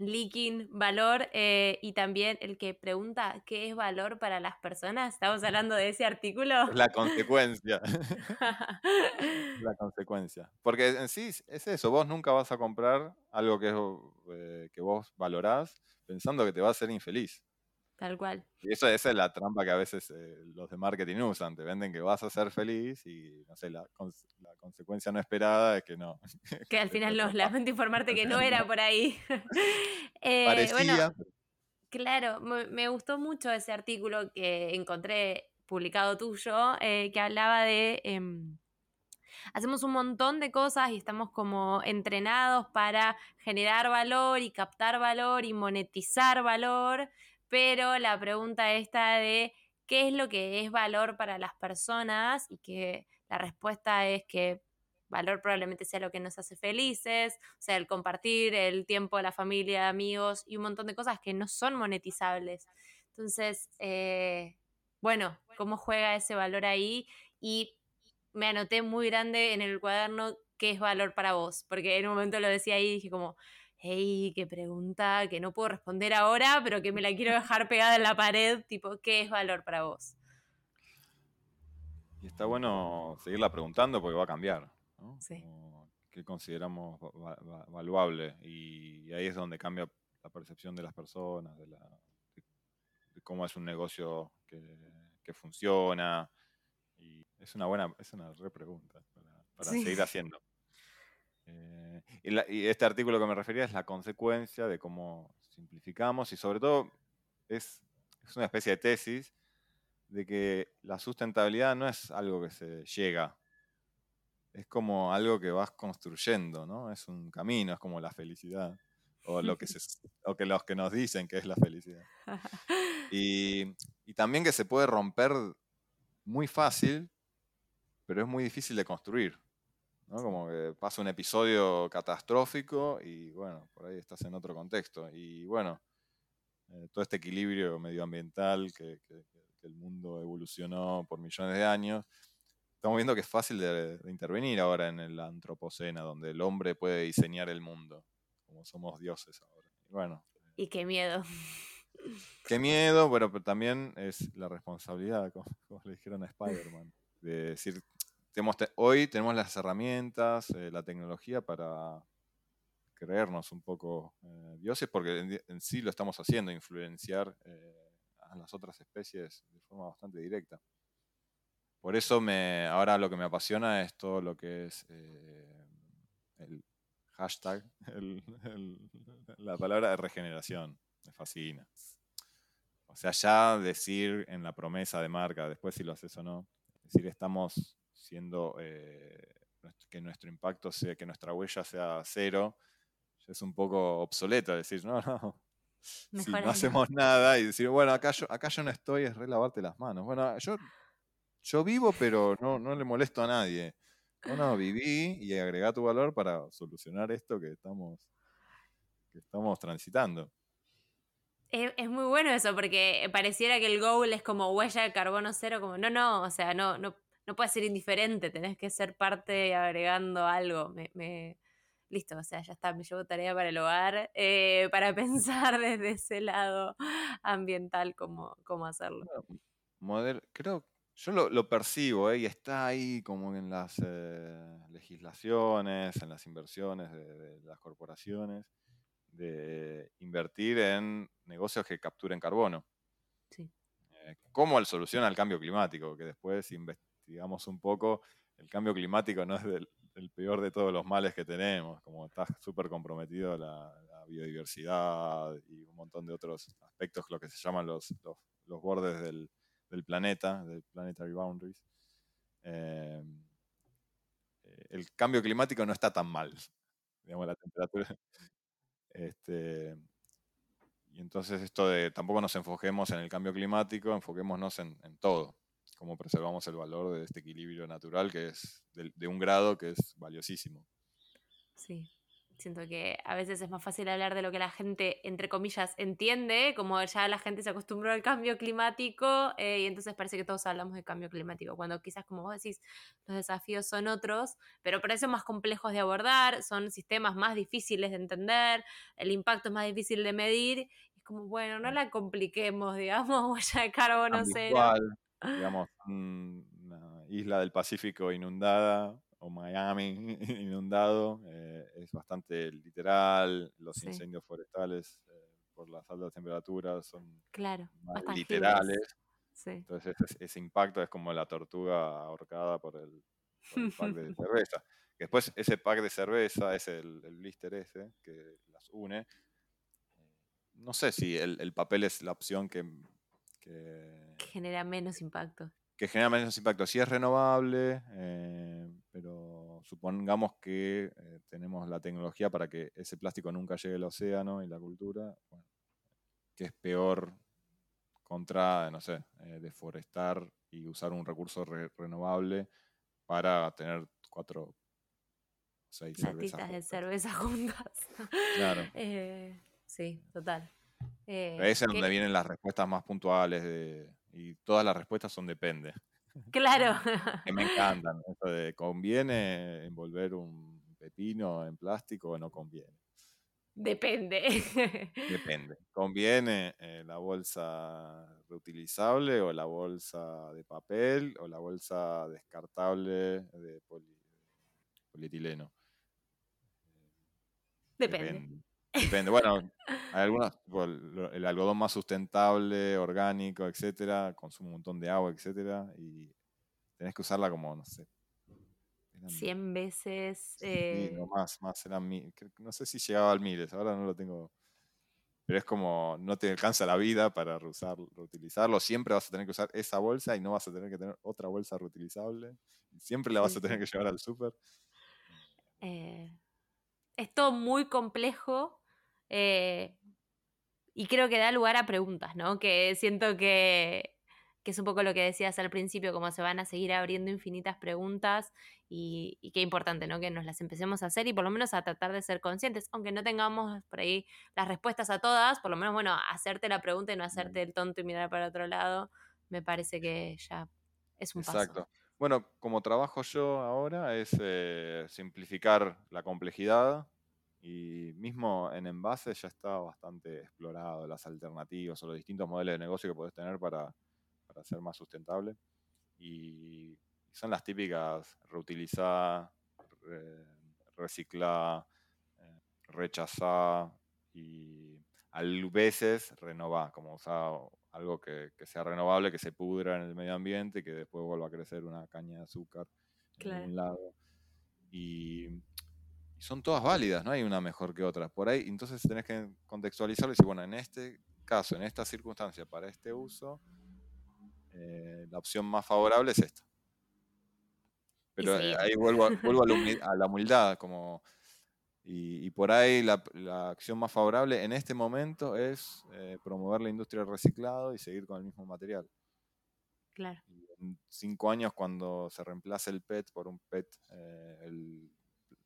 leaking valor eh, y también el que pregunta qué es valor para las personas. Estamos hablando de ese artículo. la consecuencia. la consecuencia. Porque en sí es eso, vos nunca vas a comprar algo que, eh, que vos valorás pensando que te va a hacer infeliz. Tal cual. Y eso, esa es la trampa que a veces eh, los de marketing usan. Te venden que vas a ser feliz y, no sé, la, consecuencia no esperada es que no. Que al final no, lamento informarte que no era por ahí. eh, Parecía. claro, me, gustó mucho ese artículo que encontré publicado tuyo, eh, que hablaba de... Em, hacemos un montón de cosas y estamos como entrenados para generar valor y captar valor y monetizar valor, pero la pregunta esta de qué es lo que es valor para las personas y que la respuesta es que valor probablemente sea lo que nos hace felices, o sea, el compartir el tiempo la familia, amigos y un montón de cosas que no son monetizables. Entonces, eh, bueno, ¿cómo juega ese valor ahí? Y me anoté muy grande en el cuaderno qué es valor para vos, porque en un momento lo decía ahí y dije como, hey, qué pregunta que no puedo responder ahora, pero que me la quiero dejar pegada en la pared, tipo, ¿qué es valor para vos? Y está bueno seguirla preguntando porque va a cambiar. ¿no? Sí. ¿Qué consideramos valuable? Y ahí es donde cambia la percepción de las personas, de, cómo es un negocio que, funciona. Y es una buena, es una re pregunta para, seguir haciendo. Eh, y, este artículo que me refería es la consecuencia de cómo simplificamos y sobre todo es, una especie de tesis de que la sustentabilidad no es algo que se llega, es como algo que vas construyendo, ¿no? Es un camino, es como la felicidad, o lo que, se, o que los que nos dicen que es la felicidad. Y, y también que se puede romper muy fácil, pero es muy difícil de construir. Como que pasa un episodio catastrófico y bueno, por ahí estás en otro contexto. Y bueno, eh, todo este equilibrio medioambiental que, el mundo evolucionó por millones de años, estamos viendo que es fácil de, intervenir ahora en el antropoceno, donde el hombre puede diseñar el mundo, como somos dioses ahora. Y bueno. Y qué miedo. Qué miedo, bueno, pero también es la responsabilidad, como, como le dijeron a Spider-Man, de decir, hoy tenemos las herramientas, eh, la tecnología para creernos un poco eh, dioses, porque en, sí lo estamos haciendo, influenciar eh, a las otras especies de forma bastante directa. Por eso me, ahora lo que me apasiona es todo lo que es el hashtag, la palabra de regeneración. Me fascina. O sea, ya decir en la promesa de marca, después si lo haces o no, decir estamos siendo eh, que nuestro impacto sea, que nuestra huella sea cero, es un poco obsoleto decir, no, no, si no hacemos nada y decir, bueno, acá yo, acá yo no estoy, es re lavarte las manos. Bueno, yo, yo vivo, pero no, no le molesto a nadie. No, viví y agregá tu valor para solucionar esto que estamos, que estamos transitando. Es, es, muy bueno eso, porque pareciera que el goal es como huella de carbono cero, como no, no, o sea, no, no, no puedes ser indiferente, tenés que ser parte agregando algo. Me, Listo, o sea, ya está, me llevo tarea para el hogar, eh, para pensar desde ese lado ambiental cómo, cómo hacerlo. creo, yo lo, percibo, eh, y está ahí como en las eh, legislaciones, en las inversiones de, las corporaciones, de invertir en negocios que capturen carbono. Sí. como el solución al cambio climático, que después digamos un poco, el cambio climático no es el peor de todos los males que tenemos, como está súper comprometido la, biodiversidad y un montón de otros aspectos, lo que se llaman los, los, bordes del, del, planeta, del planetary boundaries. Eh, el cambio climático no está tan mal, digamos, la temperatura. Este, y entonces esto de tampoco nos enfoquemos en el cambio climático, enfoquémonos en, en todo cómo preservamos el valor de este equilibrio natural que es de, un grado que es valiosísimo. Sí. Siento que a veces es más fácil hablar de lo que la gente, entre comillas, entiende, como ya la gente se acostumbró al cambio climático eh, y entonces parece que todos hablamos de cambio climático, cuando quizás, como vos decís, los desafíos son otros, pero eso más complejos de abordar, son sistemas más difíciles de entender, el impacto es más difícil de medir. Es como, bueno, no la compliquemos, digamos, huella de carbono cero. Digamos, una isla del Pacífico inundada o Miami inundado, eh, es bastante literal, los incendios forestales eh, por las altas temperaturas son claro, literales. Entonces ese, impacto es como la tortuga ahorcada por el, pack de cerveza. Después ese pack de cerveza es el, blister ese que las une. No sé si el, papel es la opción que, que, genera menos impacto que genera menos impacto. Sí es renovable, eh, pero supongamos que eh, tenemos la tecnología para que ese plástico nunca llegue al océano y la cultura, que es peor contra, no sé, eh, deforestar y usar un recurso renovable para tener cuatro, seis cervezas. de cerveza juntas. Claro. sí, total. Es donde vienen las respuestas más puntuales de y todas las respuestas son depende. Claro. que me encantan. Eso de conviene envolver un pepino en plástico o no conviene. Depende. Depende. ¿Conviene eh, la bolsa reutilizable o la bolsa de papel o la bolsa descartable de polietileno? Depende. Depende. Bueno, hay algunos, el algodón más sustentable, orgánico, etcétera, consume un montón de agua, etcétera, y tenés que usarla como, no sé. 100 veces. Sí, eh no más, más, eran mil. No sé si llegaba al miles, ahora no lo tengo. Pero es como, no te alcanza la vida para reusar, reutilizarlo. Siempre vas a tener que usar esa bolsa y no vas a tener que tener otra bolsa reutilizable. Siempre la vas a tener que llevar al súper. Eh, es todo muy complejo eh, y creo que da lugar a preguntas, ¿no? Que siento que, es un poco lo que decías al principio, como se van a seguir abriendo infinitas preguntas y, qué importante, ¿no? Que nos las empecemos a hacer y por lo menos a tratar de ser conscientes, aunque no tengamos por ahí las respuestas a todas, por lo menos, bueno, hacerte la pregunta y no hacerte el tonto y mirar para otro lado, me parece que ya es un paso. Exacto. Bueno, como trabajo yo ahora es eh, simplificar la complejidad y mismo en envase ya está bastante explorado las alternativas o los distintos modelos de negocio que podés tener para, ser más sustentable. Y son las típicas reutilizar, reciclar, eh, rechazar y a veces renovar, como usar algo que, sea renovable, que se pudra en el medio ambiente y que después vuelva a crecer una caña de azúcar en un lado. Y son todas válidas, no hay una mejor que otra. Por ahí, entonces tenés que contextualizarlo y decir, bueno, en este caso, en esta circunstancia, para este uso, eh, la opción más favorable es esta. Pero eh, ahí vuelvo, a, la humildad, como, y, por ahí la, acción más favorable en este momento es eh, promover la industria del reciclado y seguir con el mismo material. Claro. en cinco años, cuando se reemplace el PET por un PET, el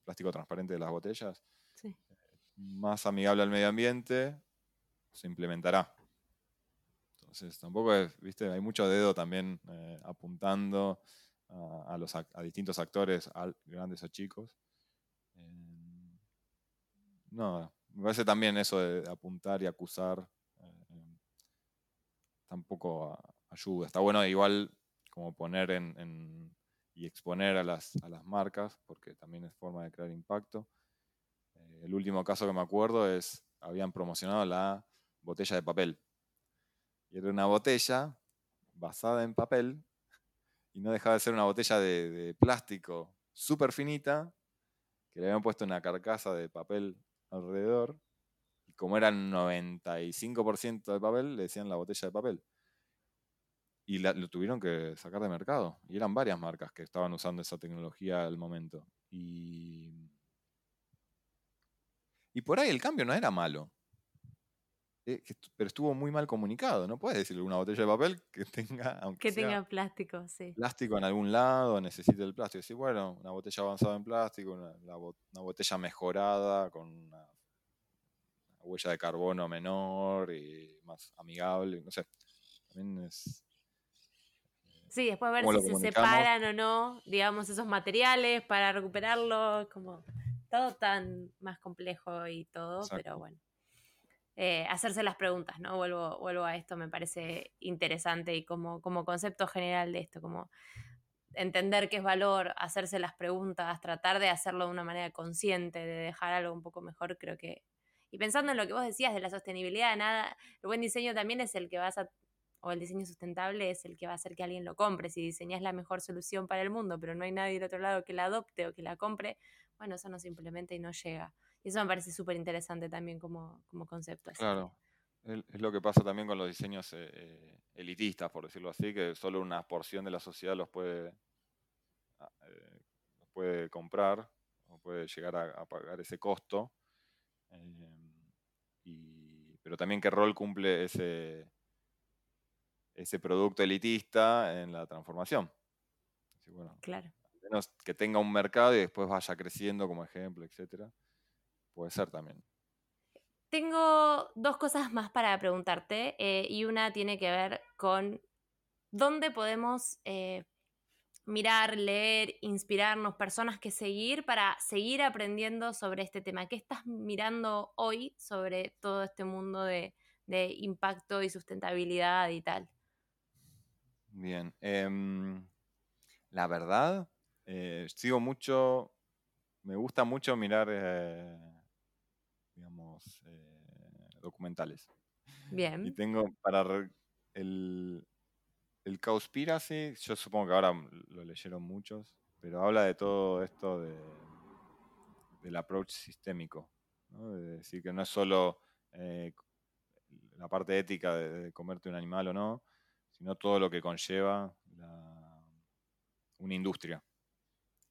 plástico transparente de las botellas, más amigable al medio ambiente, se implementará. Entonces, tampoco es, viste, hay mucho dedo también eh, apuntando a, los, a distintos actores, grandes o chicos. Eh, no, me parece también eso de apuntar y acusar eh, tampoco ayuda. Está bueno igual como poner en y exponer a las, a las marcas, porque también es forma de crear impacto. Eh, el último caso que me acuerdo es, habían promocionado la botella de papel. Y era una botella basada en papel y no dejaba de ser una botella de, plástico súper finita, que le habían puesto una carcasa de papel alrededor. Y como eran 95% de papel, le decían la botella de papel y lo tuvieron que sacar de mercado. Y eran varias marcas que estaban usando esa tecnología al momento. Y, y por ahí el cambio no era malo. eh, pero estuvo muy mal comunicado. No puedes decirle una botella de papel que tenga, aunque que tenga plástico, sí. Plástico en algún lado, necesite el plástico. Decir, bueno, una botella avanzada en plástico, una, botella mejorada con una, huella de carbono menor y más amigable. No sé. También es. Sí, después ver si se separan o no, digamos, esos materiales para recuperarlos, como todo tan más complejo y todo, pero bueno. Eh, hacerse las preguntas, ¿no? Vuelvo, vuelvo a esto, me parece interesante y como, como concepto general de esto, como entender qué es valor, hacerse las preguntas, tratar de hacerlo de una manera consciente, de dejar algo un poco mejor, creo que... Y pensando en lo que vos decías de la sostenibilidad, nada, el buen diseño también es el que vas a, o el diseño sustentable es el que va a hacer que alguien lo compre. Si diseñas la mejor solución para el mundo, pero no hay nadie del otro lado que la adopte o que la compre, bueno, eso no se implementa y no llega. Y eso me parece súper interesante también como, concepto. Claro. Es lo que pasa también con los diseños eh, eh, elitistas, por decirlo así, que solo una porción de la sociedad los puede, ah, eh, puede comprar o puede llegar a, pagar ese costo. pero también qué rol cumple ese, ese producto elitista en la transformación. claro. menos que tenga un mercado y después vaya creciendo como ejemplo, etcétera. Puede ser también. Tengo dos cosas más para preguntarte eh, y una tiene que ver con dónde podemos eh, mirar, leer, inspirarnos, personas que seguir para seguir aprendiendo sobre este tema. ¿Qué estás mirando hoy sobre todo este mundo de, impacto y sustentabilidad y tal? Bien. Em, la verdad, eh, sigo mucho, me gusta mucho mirar digamos, eh, documentales. Bien. Y tengo para el, el Cowspiracy, yo supongo que ahora lo leyeron muchos, pero habla de todo esto de, del approach sistémico. ¿no? De decir que no es solo eh, la parte ética de, comerte un animal o no, sino todo lo que conlleva una industria.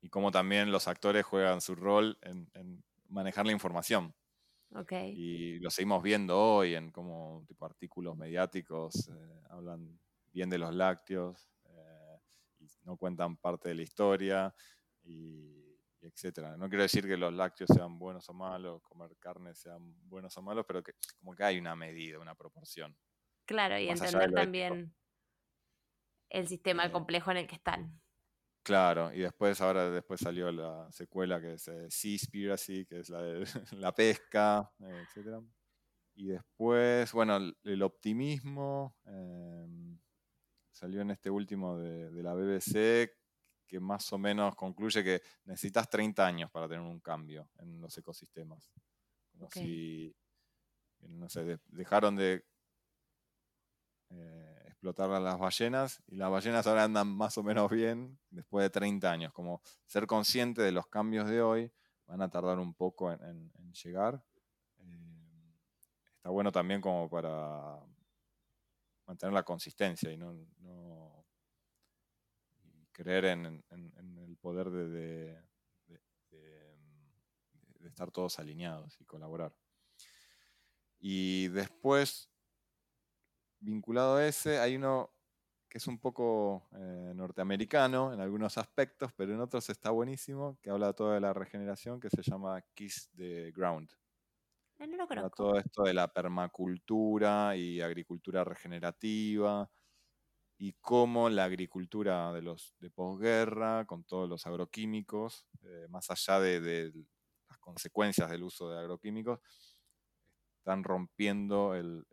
Y cómo también los actores juegan su rol en manejar la información. Y lo seguimos viendo hoy en como tipo artículos mediáticos, eh, hablan bien de los lácteos eh, y no cuentan parte de la historia y, etcétera. No quiero decir que los lácteos sean buenos o malos, comer carne sean buenos o malos, pero que como que hay una medida, una proporción. Claro, y entender también el sistema eh, complejo en el que están. Claro, y después, ahora después salió la secuela que es eh, Seaspiracy, que es la de la pesca, eh, etc. Y después, bueno, el, optimismo em, salió en este último de, la BBC, que más o menos concluye que necesitas 30 años para tener un cambio en los ecosistemas. Como si, no sé, dejaron de eh, explotar las ballenas y las ballenas ahora andan más o menos bien después de 30 años. Como ser consciente de los cambios de hoy van a tardar un poco en, llegar. Eh, está bueno también como para mantener la consistencia y no, creer en, el poder de, de estar todos alineados y colaborar. Y después vinculado a ese, hay uno que es un poco eh, norteamericano en algunos aspectos, pero en otros está buenísimo, que habla todo de la regeneración, que se llama Kiss the Ground. Ah, no lo conozco. todo esto de la permacultura y agricultura regenerativa y cómo la agricultura de los de posguerra, con todos los agroquímicos, eh, más allá de, las consecuencias del uso de agroquímicos, están rompiendo el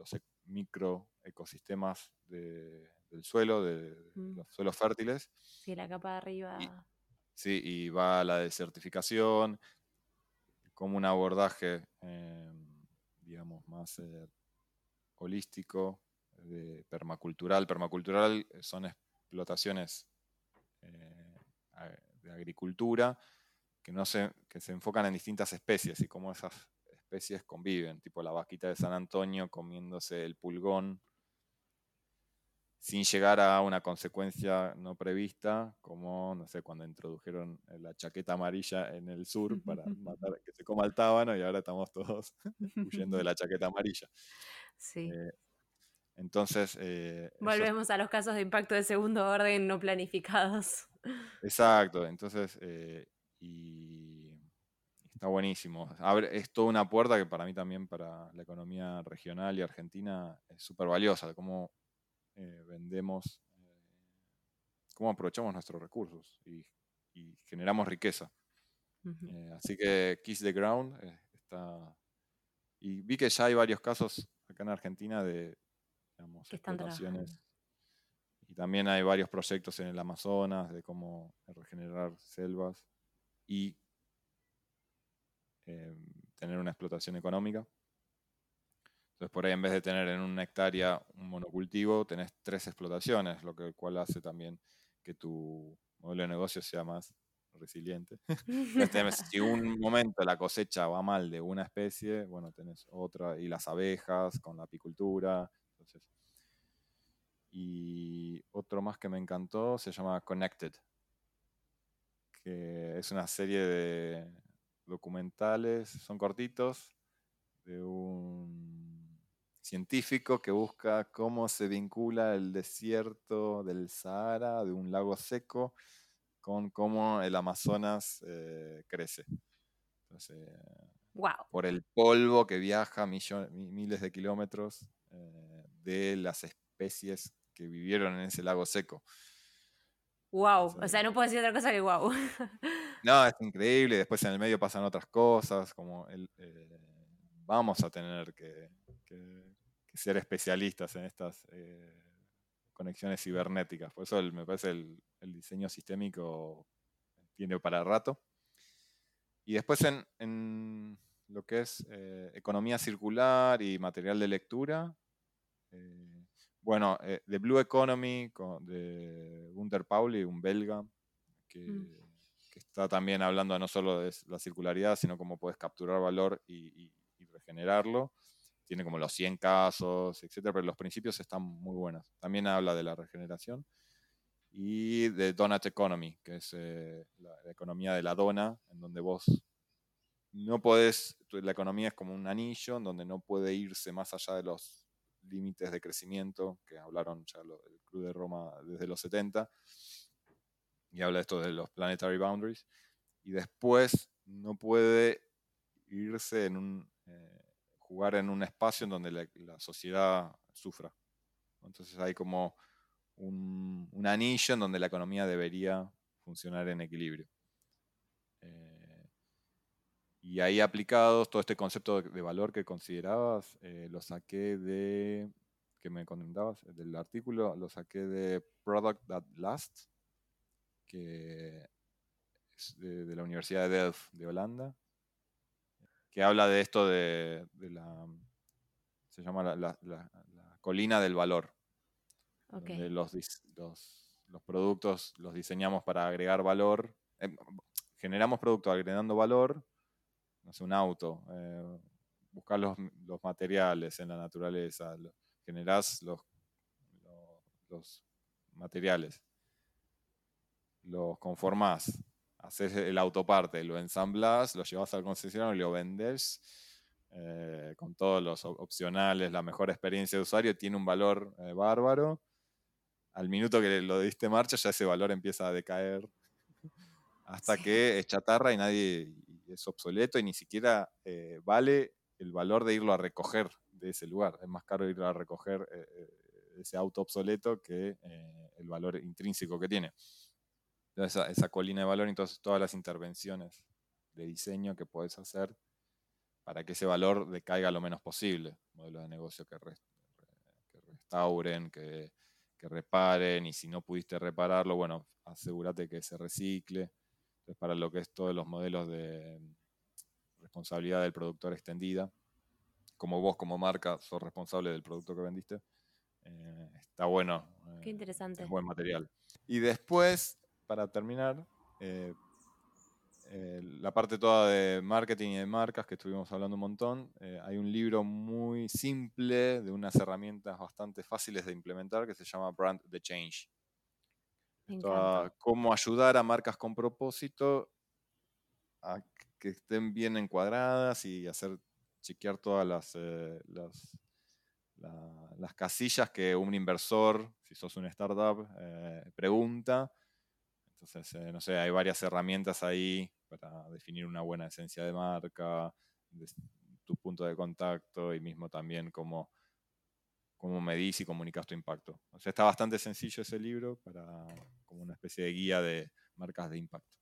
los e, microecosistemas de, del suelo, de mm. los suelos fértiles. Sí, la capa de arriba. sí, y va a la desertificación, como un abordaje, em, digamos, más eh, holístico, de permacultural. Permacultural son explotaciones eh, de agricultura que, no se, que se enfocan en distintas especies y cómo esas especies conviven, tipo la vaquita de San Antonio comiéndose el pulgón sin llegar a una consecuencia no prevista, como, no sé, cuando introdujeron la chaqueta amarilla en el sur para matar que se coma el tábano y ahora estamos todos huyendo de la chaqueta amarilla. Sí. Eh, entonces... Eh, Volvemos a los casos de impacto de segundo orden no planificados. Exacto, entonces, eh, y está buenísimo. Abre, es toda una puerta que para mí también, para la economía regional y argentina, es súper valiosa, cómo eh, vendemos, cómo aprovechamos nuestros recursos y, generamos riqueza. así que Kiss the Ground está... Y vi que ya hay varios casos acá en Argentina de digamos, explotaciones y también hay varios proyectos en el Amazonas de cómo regenerar selvas y eh, tener una explotación económica. Entonces, por ahí, en vez de tener en una hectárea un monocultivo, tenés tres explotaciones, lo que, cual hace también que tu modelo de negocio sea más resiliente. si un momento la cosecha va mal de una especie, bueno, tenés otra, y las abejas con la apicultura. Entonces, y otro más que me encantó se llama Connected, que es una serie de documentales, son cortitos, de un científico que busca cómo se vincula el desierto del Sahara, de un lago seco, con cómo el Amazonas eh, crece. Por el polvo que viaja miles de kilómetros eh, de las especies que vivieron en ese lago seco. Wow, o sea, no puedo decir otra cosa que wow. No, es increíble. Después en el medio pasan otras cosas, como el, eh, vamos a tener que, ser especialistas en estas eh, conexiones cibernéticas. Por eso me parece el, el, diseño sistémico tiene para rato. Y después en, lo que es eh, economía circular y material de lectura, bueno, The Blue Economy de Gunther Pauli, un belga, mm. Está también hablando no solo de la circularidad, sino cómo puedes capturar valor y, regenerarlo. Tiene como los 100 casos, etcétera, pero los principios están muy buenos. También habla de la regeneración y de Donut Economy, que es eh, la, economía de la dona, en donde vos no podés, la economía es como un anillo, en donde no puede irse más allá de los límites de crecimiento, que hablaron ya el Club de Roma desde los 70, y habla esto de los planetary boundaries, y después no puede irse en un, eh, jugar en un espacio en donde la, sociedad sufra. Entonces hay como un, anillo en donde la economía debería funcionar en equilibrio. Eh, y ahí aplicados, todo este concepto de valor que considerabas, eh, lo saqué de, que me comentabas, del artículo, lo saqué de Product That Lasts, que es de, la Universidad de Delft de Holanda, que habla de esto de, la, se llama la, colina del valor. los, los, productos los diseñamos para agregar valor, em, generamos productos agregando valor no sé, un auto, eh, buscar los, materiales en la naturaleza, generás los, los, materiales, los conformás, haces el autoparte, lo ensamblás, lo llevas al concesionario y lo vendés. Eh, con todos los opcionales, la mejor experiencia de usuario, tiene un valor eh, bárbaro. Al minuto que lo diste marcha, ya ese valor empieza a decaer hasta que es chatarra y nadie, es obsoleto y ni siquiera eh, vale el valor de irlo a recoger de ese lugar. Es más caro ir a recoger ese auto obsoleto que el valor intrínseco que tiene. Esa, esa, colina de valor, entonces todas las intervenciones de diseño que puedes hacer para que ese valor decaiga lo menos posible. Modelos de negocio que, restauren, que, que reparen, y si no pudiste repararlo, bueno, asegúrate que se recicle para lo que es todos los modelos de responsabilidad del productor extendida. Como vos como marca sos responsable del producto que vendiste. Eh, está bueno. Qué interesante. Es buen material. Y después, para terminar, eh, eh, la parte toda de marketing y de marcas que estuvimos hablando un montón, eh, hay un libro muy simple de unas herramientas bastante fáciles de implementar que se llama Brand the Change. cómo ayudar a marcas con propósito a que estén bien encuadradas y hacer chequear todas las, las, las, casillas que un inversor, si sos una startup, pregunta entonces, eh, no sé, hay varias herramientas ahí para definir una buena esencia de marca, tu punto de contacto y mismo también cómo, cómo medís y comunicas tu impacto. O sea, está bastante sencillo ese libro para como una especie de guía de marcas de impacto.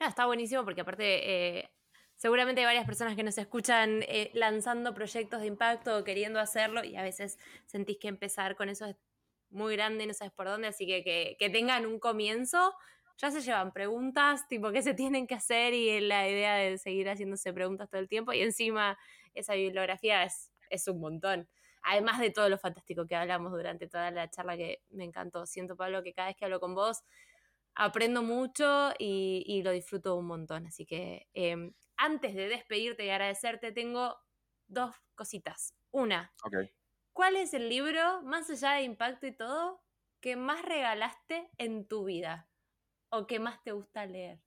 está buenísimo porque aparte eh, seguramente hay varias personas que nos escuchan eh, lanzando proyectos de impacto o queriendo hacerlo y a veces sentís que empezar con eso es muy grande y no sabes por dónde, así que, que, que tengan un comienzo ya se llevan preguntas, tipo, qué se tienen que hacer y la idea de seguir haciéndose preguntas todo el tiempo. Y encima, esa bibliografía es, es un montón. Además de todo lo fantástico que hablamos durante toda la charla, que me encantó. Siento, Pablo, que cada vez que hablo con vos aprendo mucho y, lo disfruto un montón. Así que em, antes de despedirte y agradecerte, tengo dos cositas. Una, ¿cuál es el libro, más allá de impacto y todo, que más regalaste en tu vida? O qué más te gusta leer?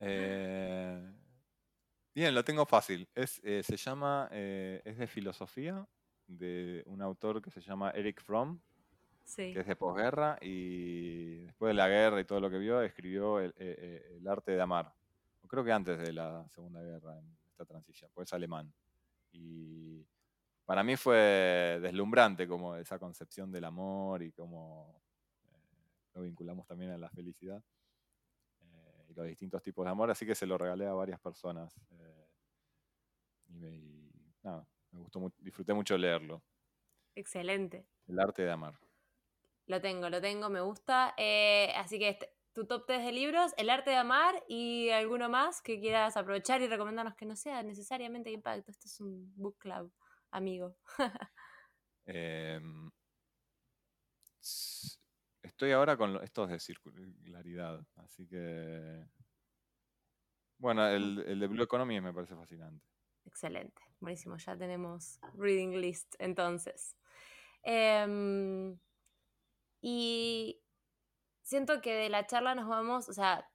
Eh, bien, lo tengo fácil. Es, eh, se llama, eh, es de filosofía, de un autor que se llama Eric Fromm, que es de posguerra, y después de la guerra y todo lo que vio, escribió El, arte de amar. Creo que antes de la Segunda Guerra, en esta transición, pues es alemán. Y para mí fue deslumbrante como esa concepción del amor y cómo lo vinculamos también a la felicidad eh, y los distintos tipos de amor, así que se lo regalé a varias personas. Eh, y, me, nada, me gustó, disfruté mucho leerlo. Excelente. El arte de amar. Lo tengo, lo tengo, me gusta. Eh, así que este, tu top 3 de libros, El arte de amar y alguno más que quieras aprovechar y recomendarnos que no sea necesariamente impacto. Esto es un book club, amigo. eh, Estoy ahora con estos de circularidad, así que... Bueno, el, el, de Blue Economy me parece fascinante. Excelente, buenísimo, ya tenemos reading list entonces. Em, y siento que de la charla nos vamos, o sea,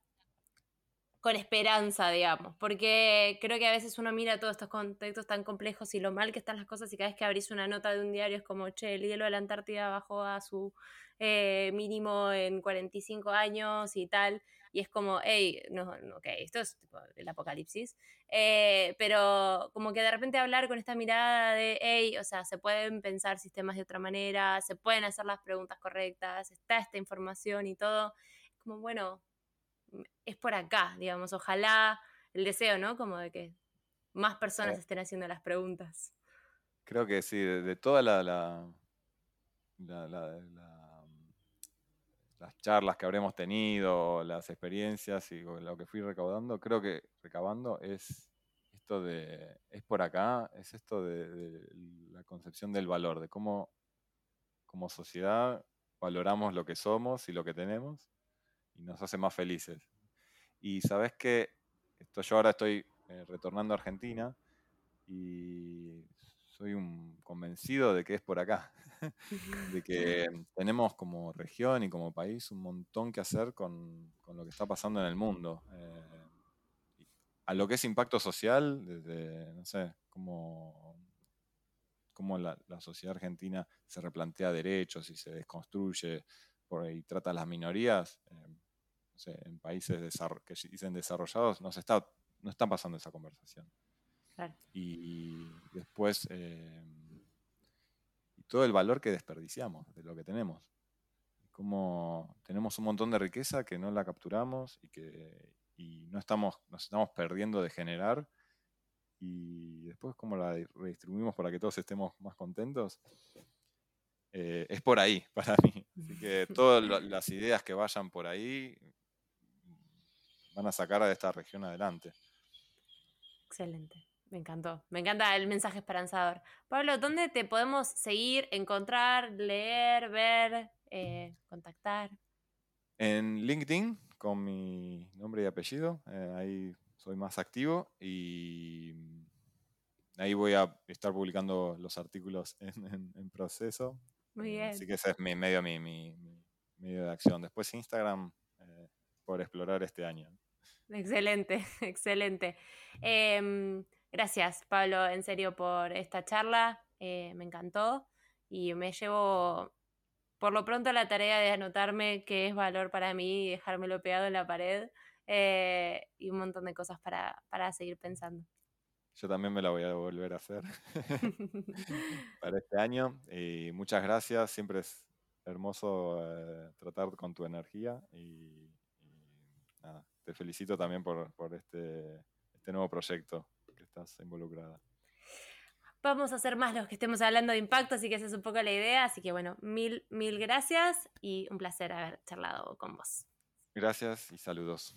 con esperanza, digamos, porque creo que a veces uno mira todos estos contextos tan complejos y lo mal que están las cosas y cada vez que abrís una nota de un diario es como, che, el hielo de la Antártida bajó a su eh, mínimo en 45 años y tal. Y es como, hey, no, no ok, esto es tipo el apocalipsis. Eh, pero como que de repente hablar con esta mirada de, hey, o sea, se pueden pensar sistemas de otra manera, se pueden hacer las preguntas correctas, está esta información y todo. Como, bueno, es por acá, digamos, ojalá el deseo, ¿no? Como de que más personas estén haciendo las preguntas. Creo que sí, de, toda la, la, la las charlas que habremos tenido, las experiencias y lo que fui recaudando, creo que recabando es esto de, es por acá, es esto de, la concepción del valor, de cómo como sociedad valoramos lo que somos y lo que tenemos y nos hace más felices. Y sabes que esto yo ahora estoy eh, retornando a Argentina y soy un convencido de que es por acá, de que tenemos como región y como país un montón que hacer con, lo que está pasando en el mundo. Eh, a lo que es impacto social, desde, no sé, cómo, cómo la, sociedad argentina se replantea derechos y se desconstruye por, y trata a las minorías, eh, en países que dicen desarrollados, no, se está, no está pasando esa conversación. Y después, eh, todo el valor que desperdiciamos de lo que tenemos. Como tenemos un montón de riqueza que no la capturamos y que y no estamos, nos estamos perdiendo de generar. Y después, cómo la redistribuimos para que todos estemos más contentos. Eh, es por ahí para mí. Así que todas las ideas que vayan por ahí van a sacar a esta región adelante. Excelente. Me encantó. Me encanta el mensaje esperanzador. Pablo, ¿dónde te podemos seguir, encontrar, leer, ver, eh, contactar? En LinkedIn con mi nombre y apellido. Eh, ahí soy más activo y ahí voy a estar publicando los artículos en, proceso. Muy bien. Así que ese es mi medio, mi, medio de acción. Después Instagram por explorar este año. Excelente, excelente. Em, gracias, Pablo, en serio, por esta charla. me encantó y me llevo por lo pronto la tarea de anotarme qué es valor para mí y dejármelo pegado en la pared eh, y un montón de cosas para, seguir pensando. Yo también me la voy a volver a hacer para este año. Y muchas gracias. Siempre es hermoso eh, tratar con tu energía. Y, te felicito también por, este, este nuevo proyecto que estás involucrada. Vamos a hacer más los que estemos hablando de impacto, así que esa es un poco la idea. Así que bueno, mil, mil gracias y un placer haber charlado con vos. Gracias y saludos.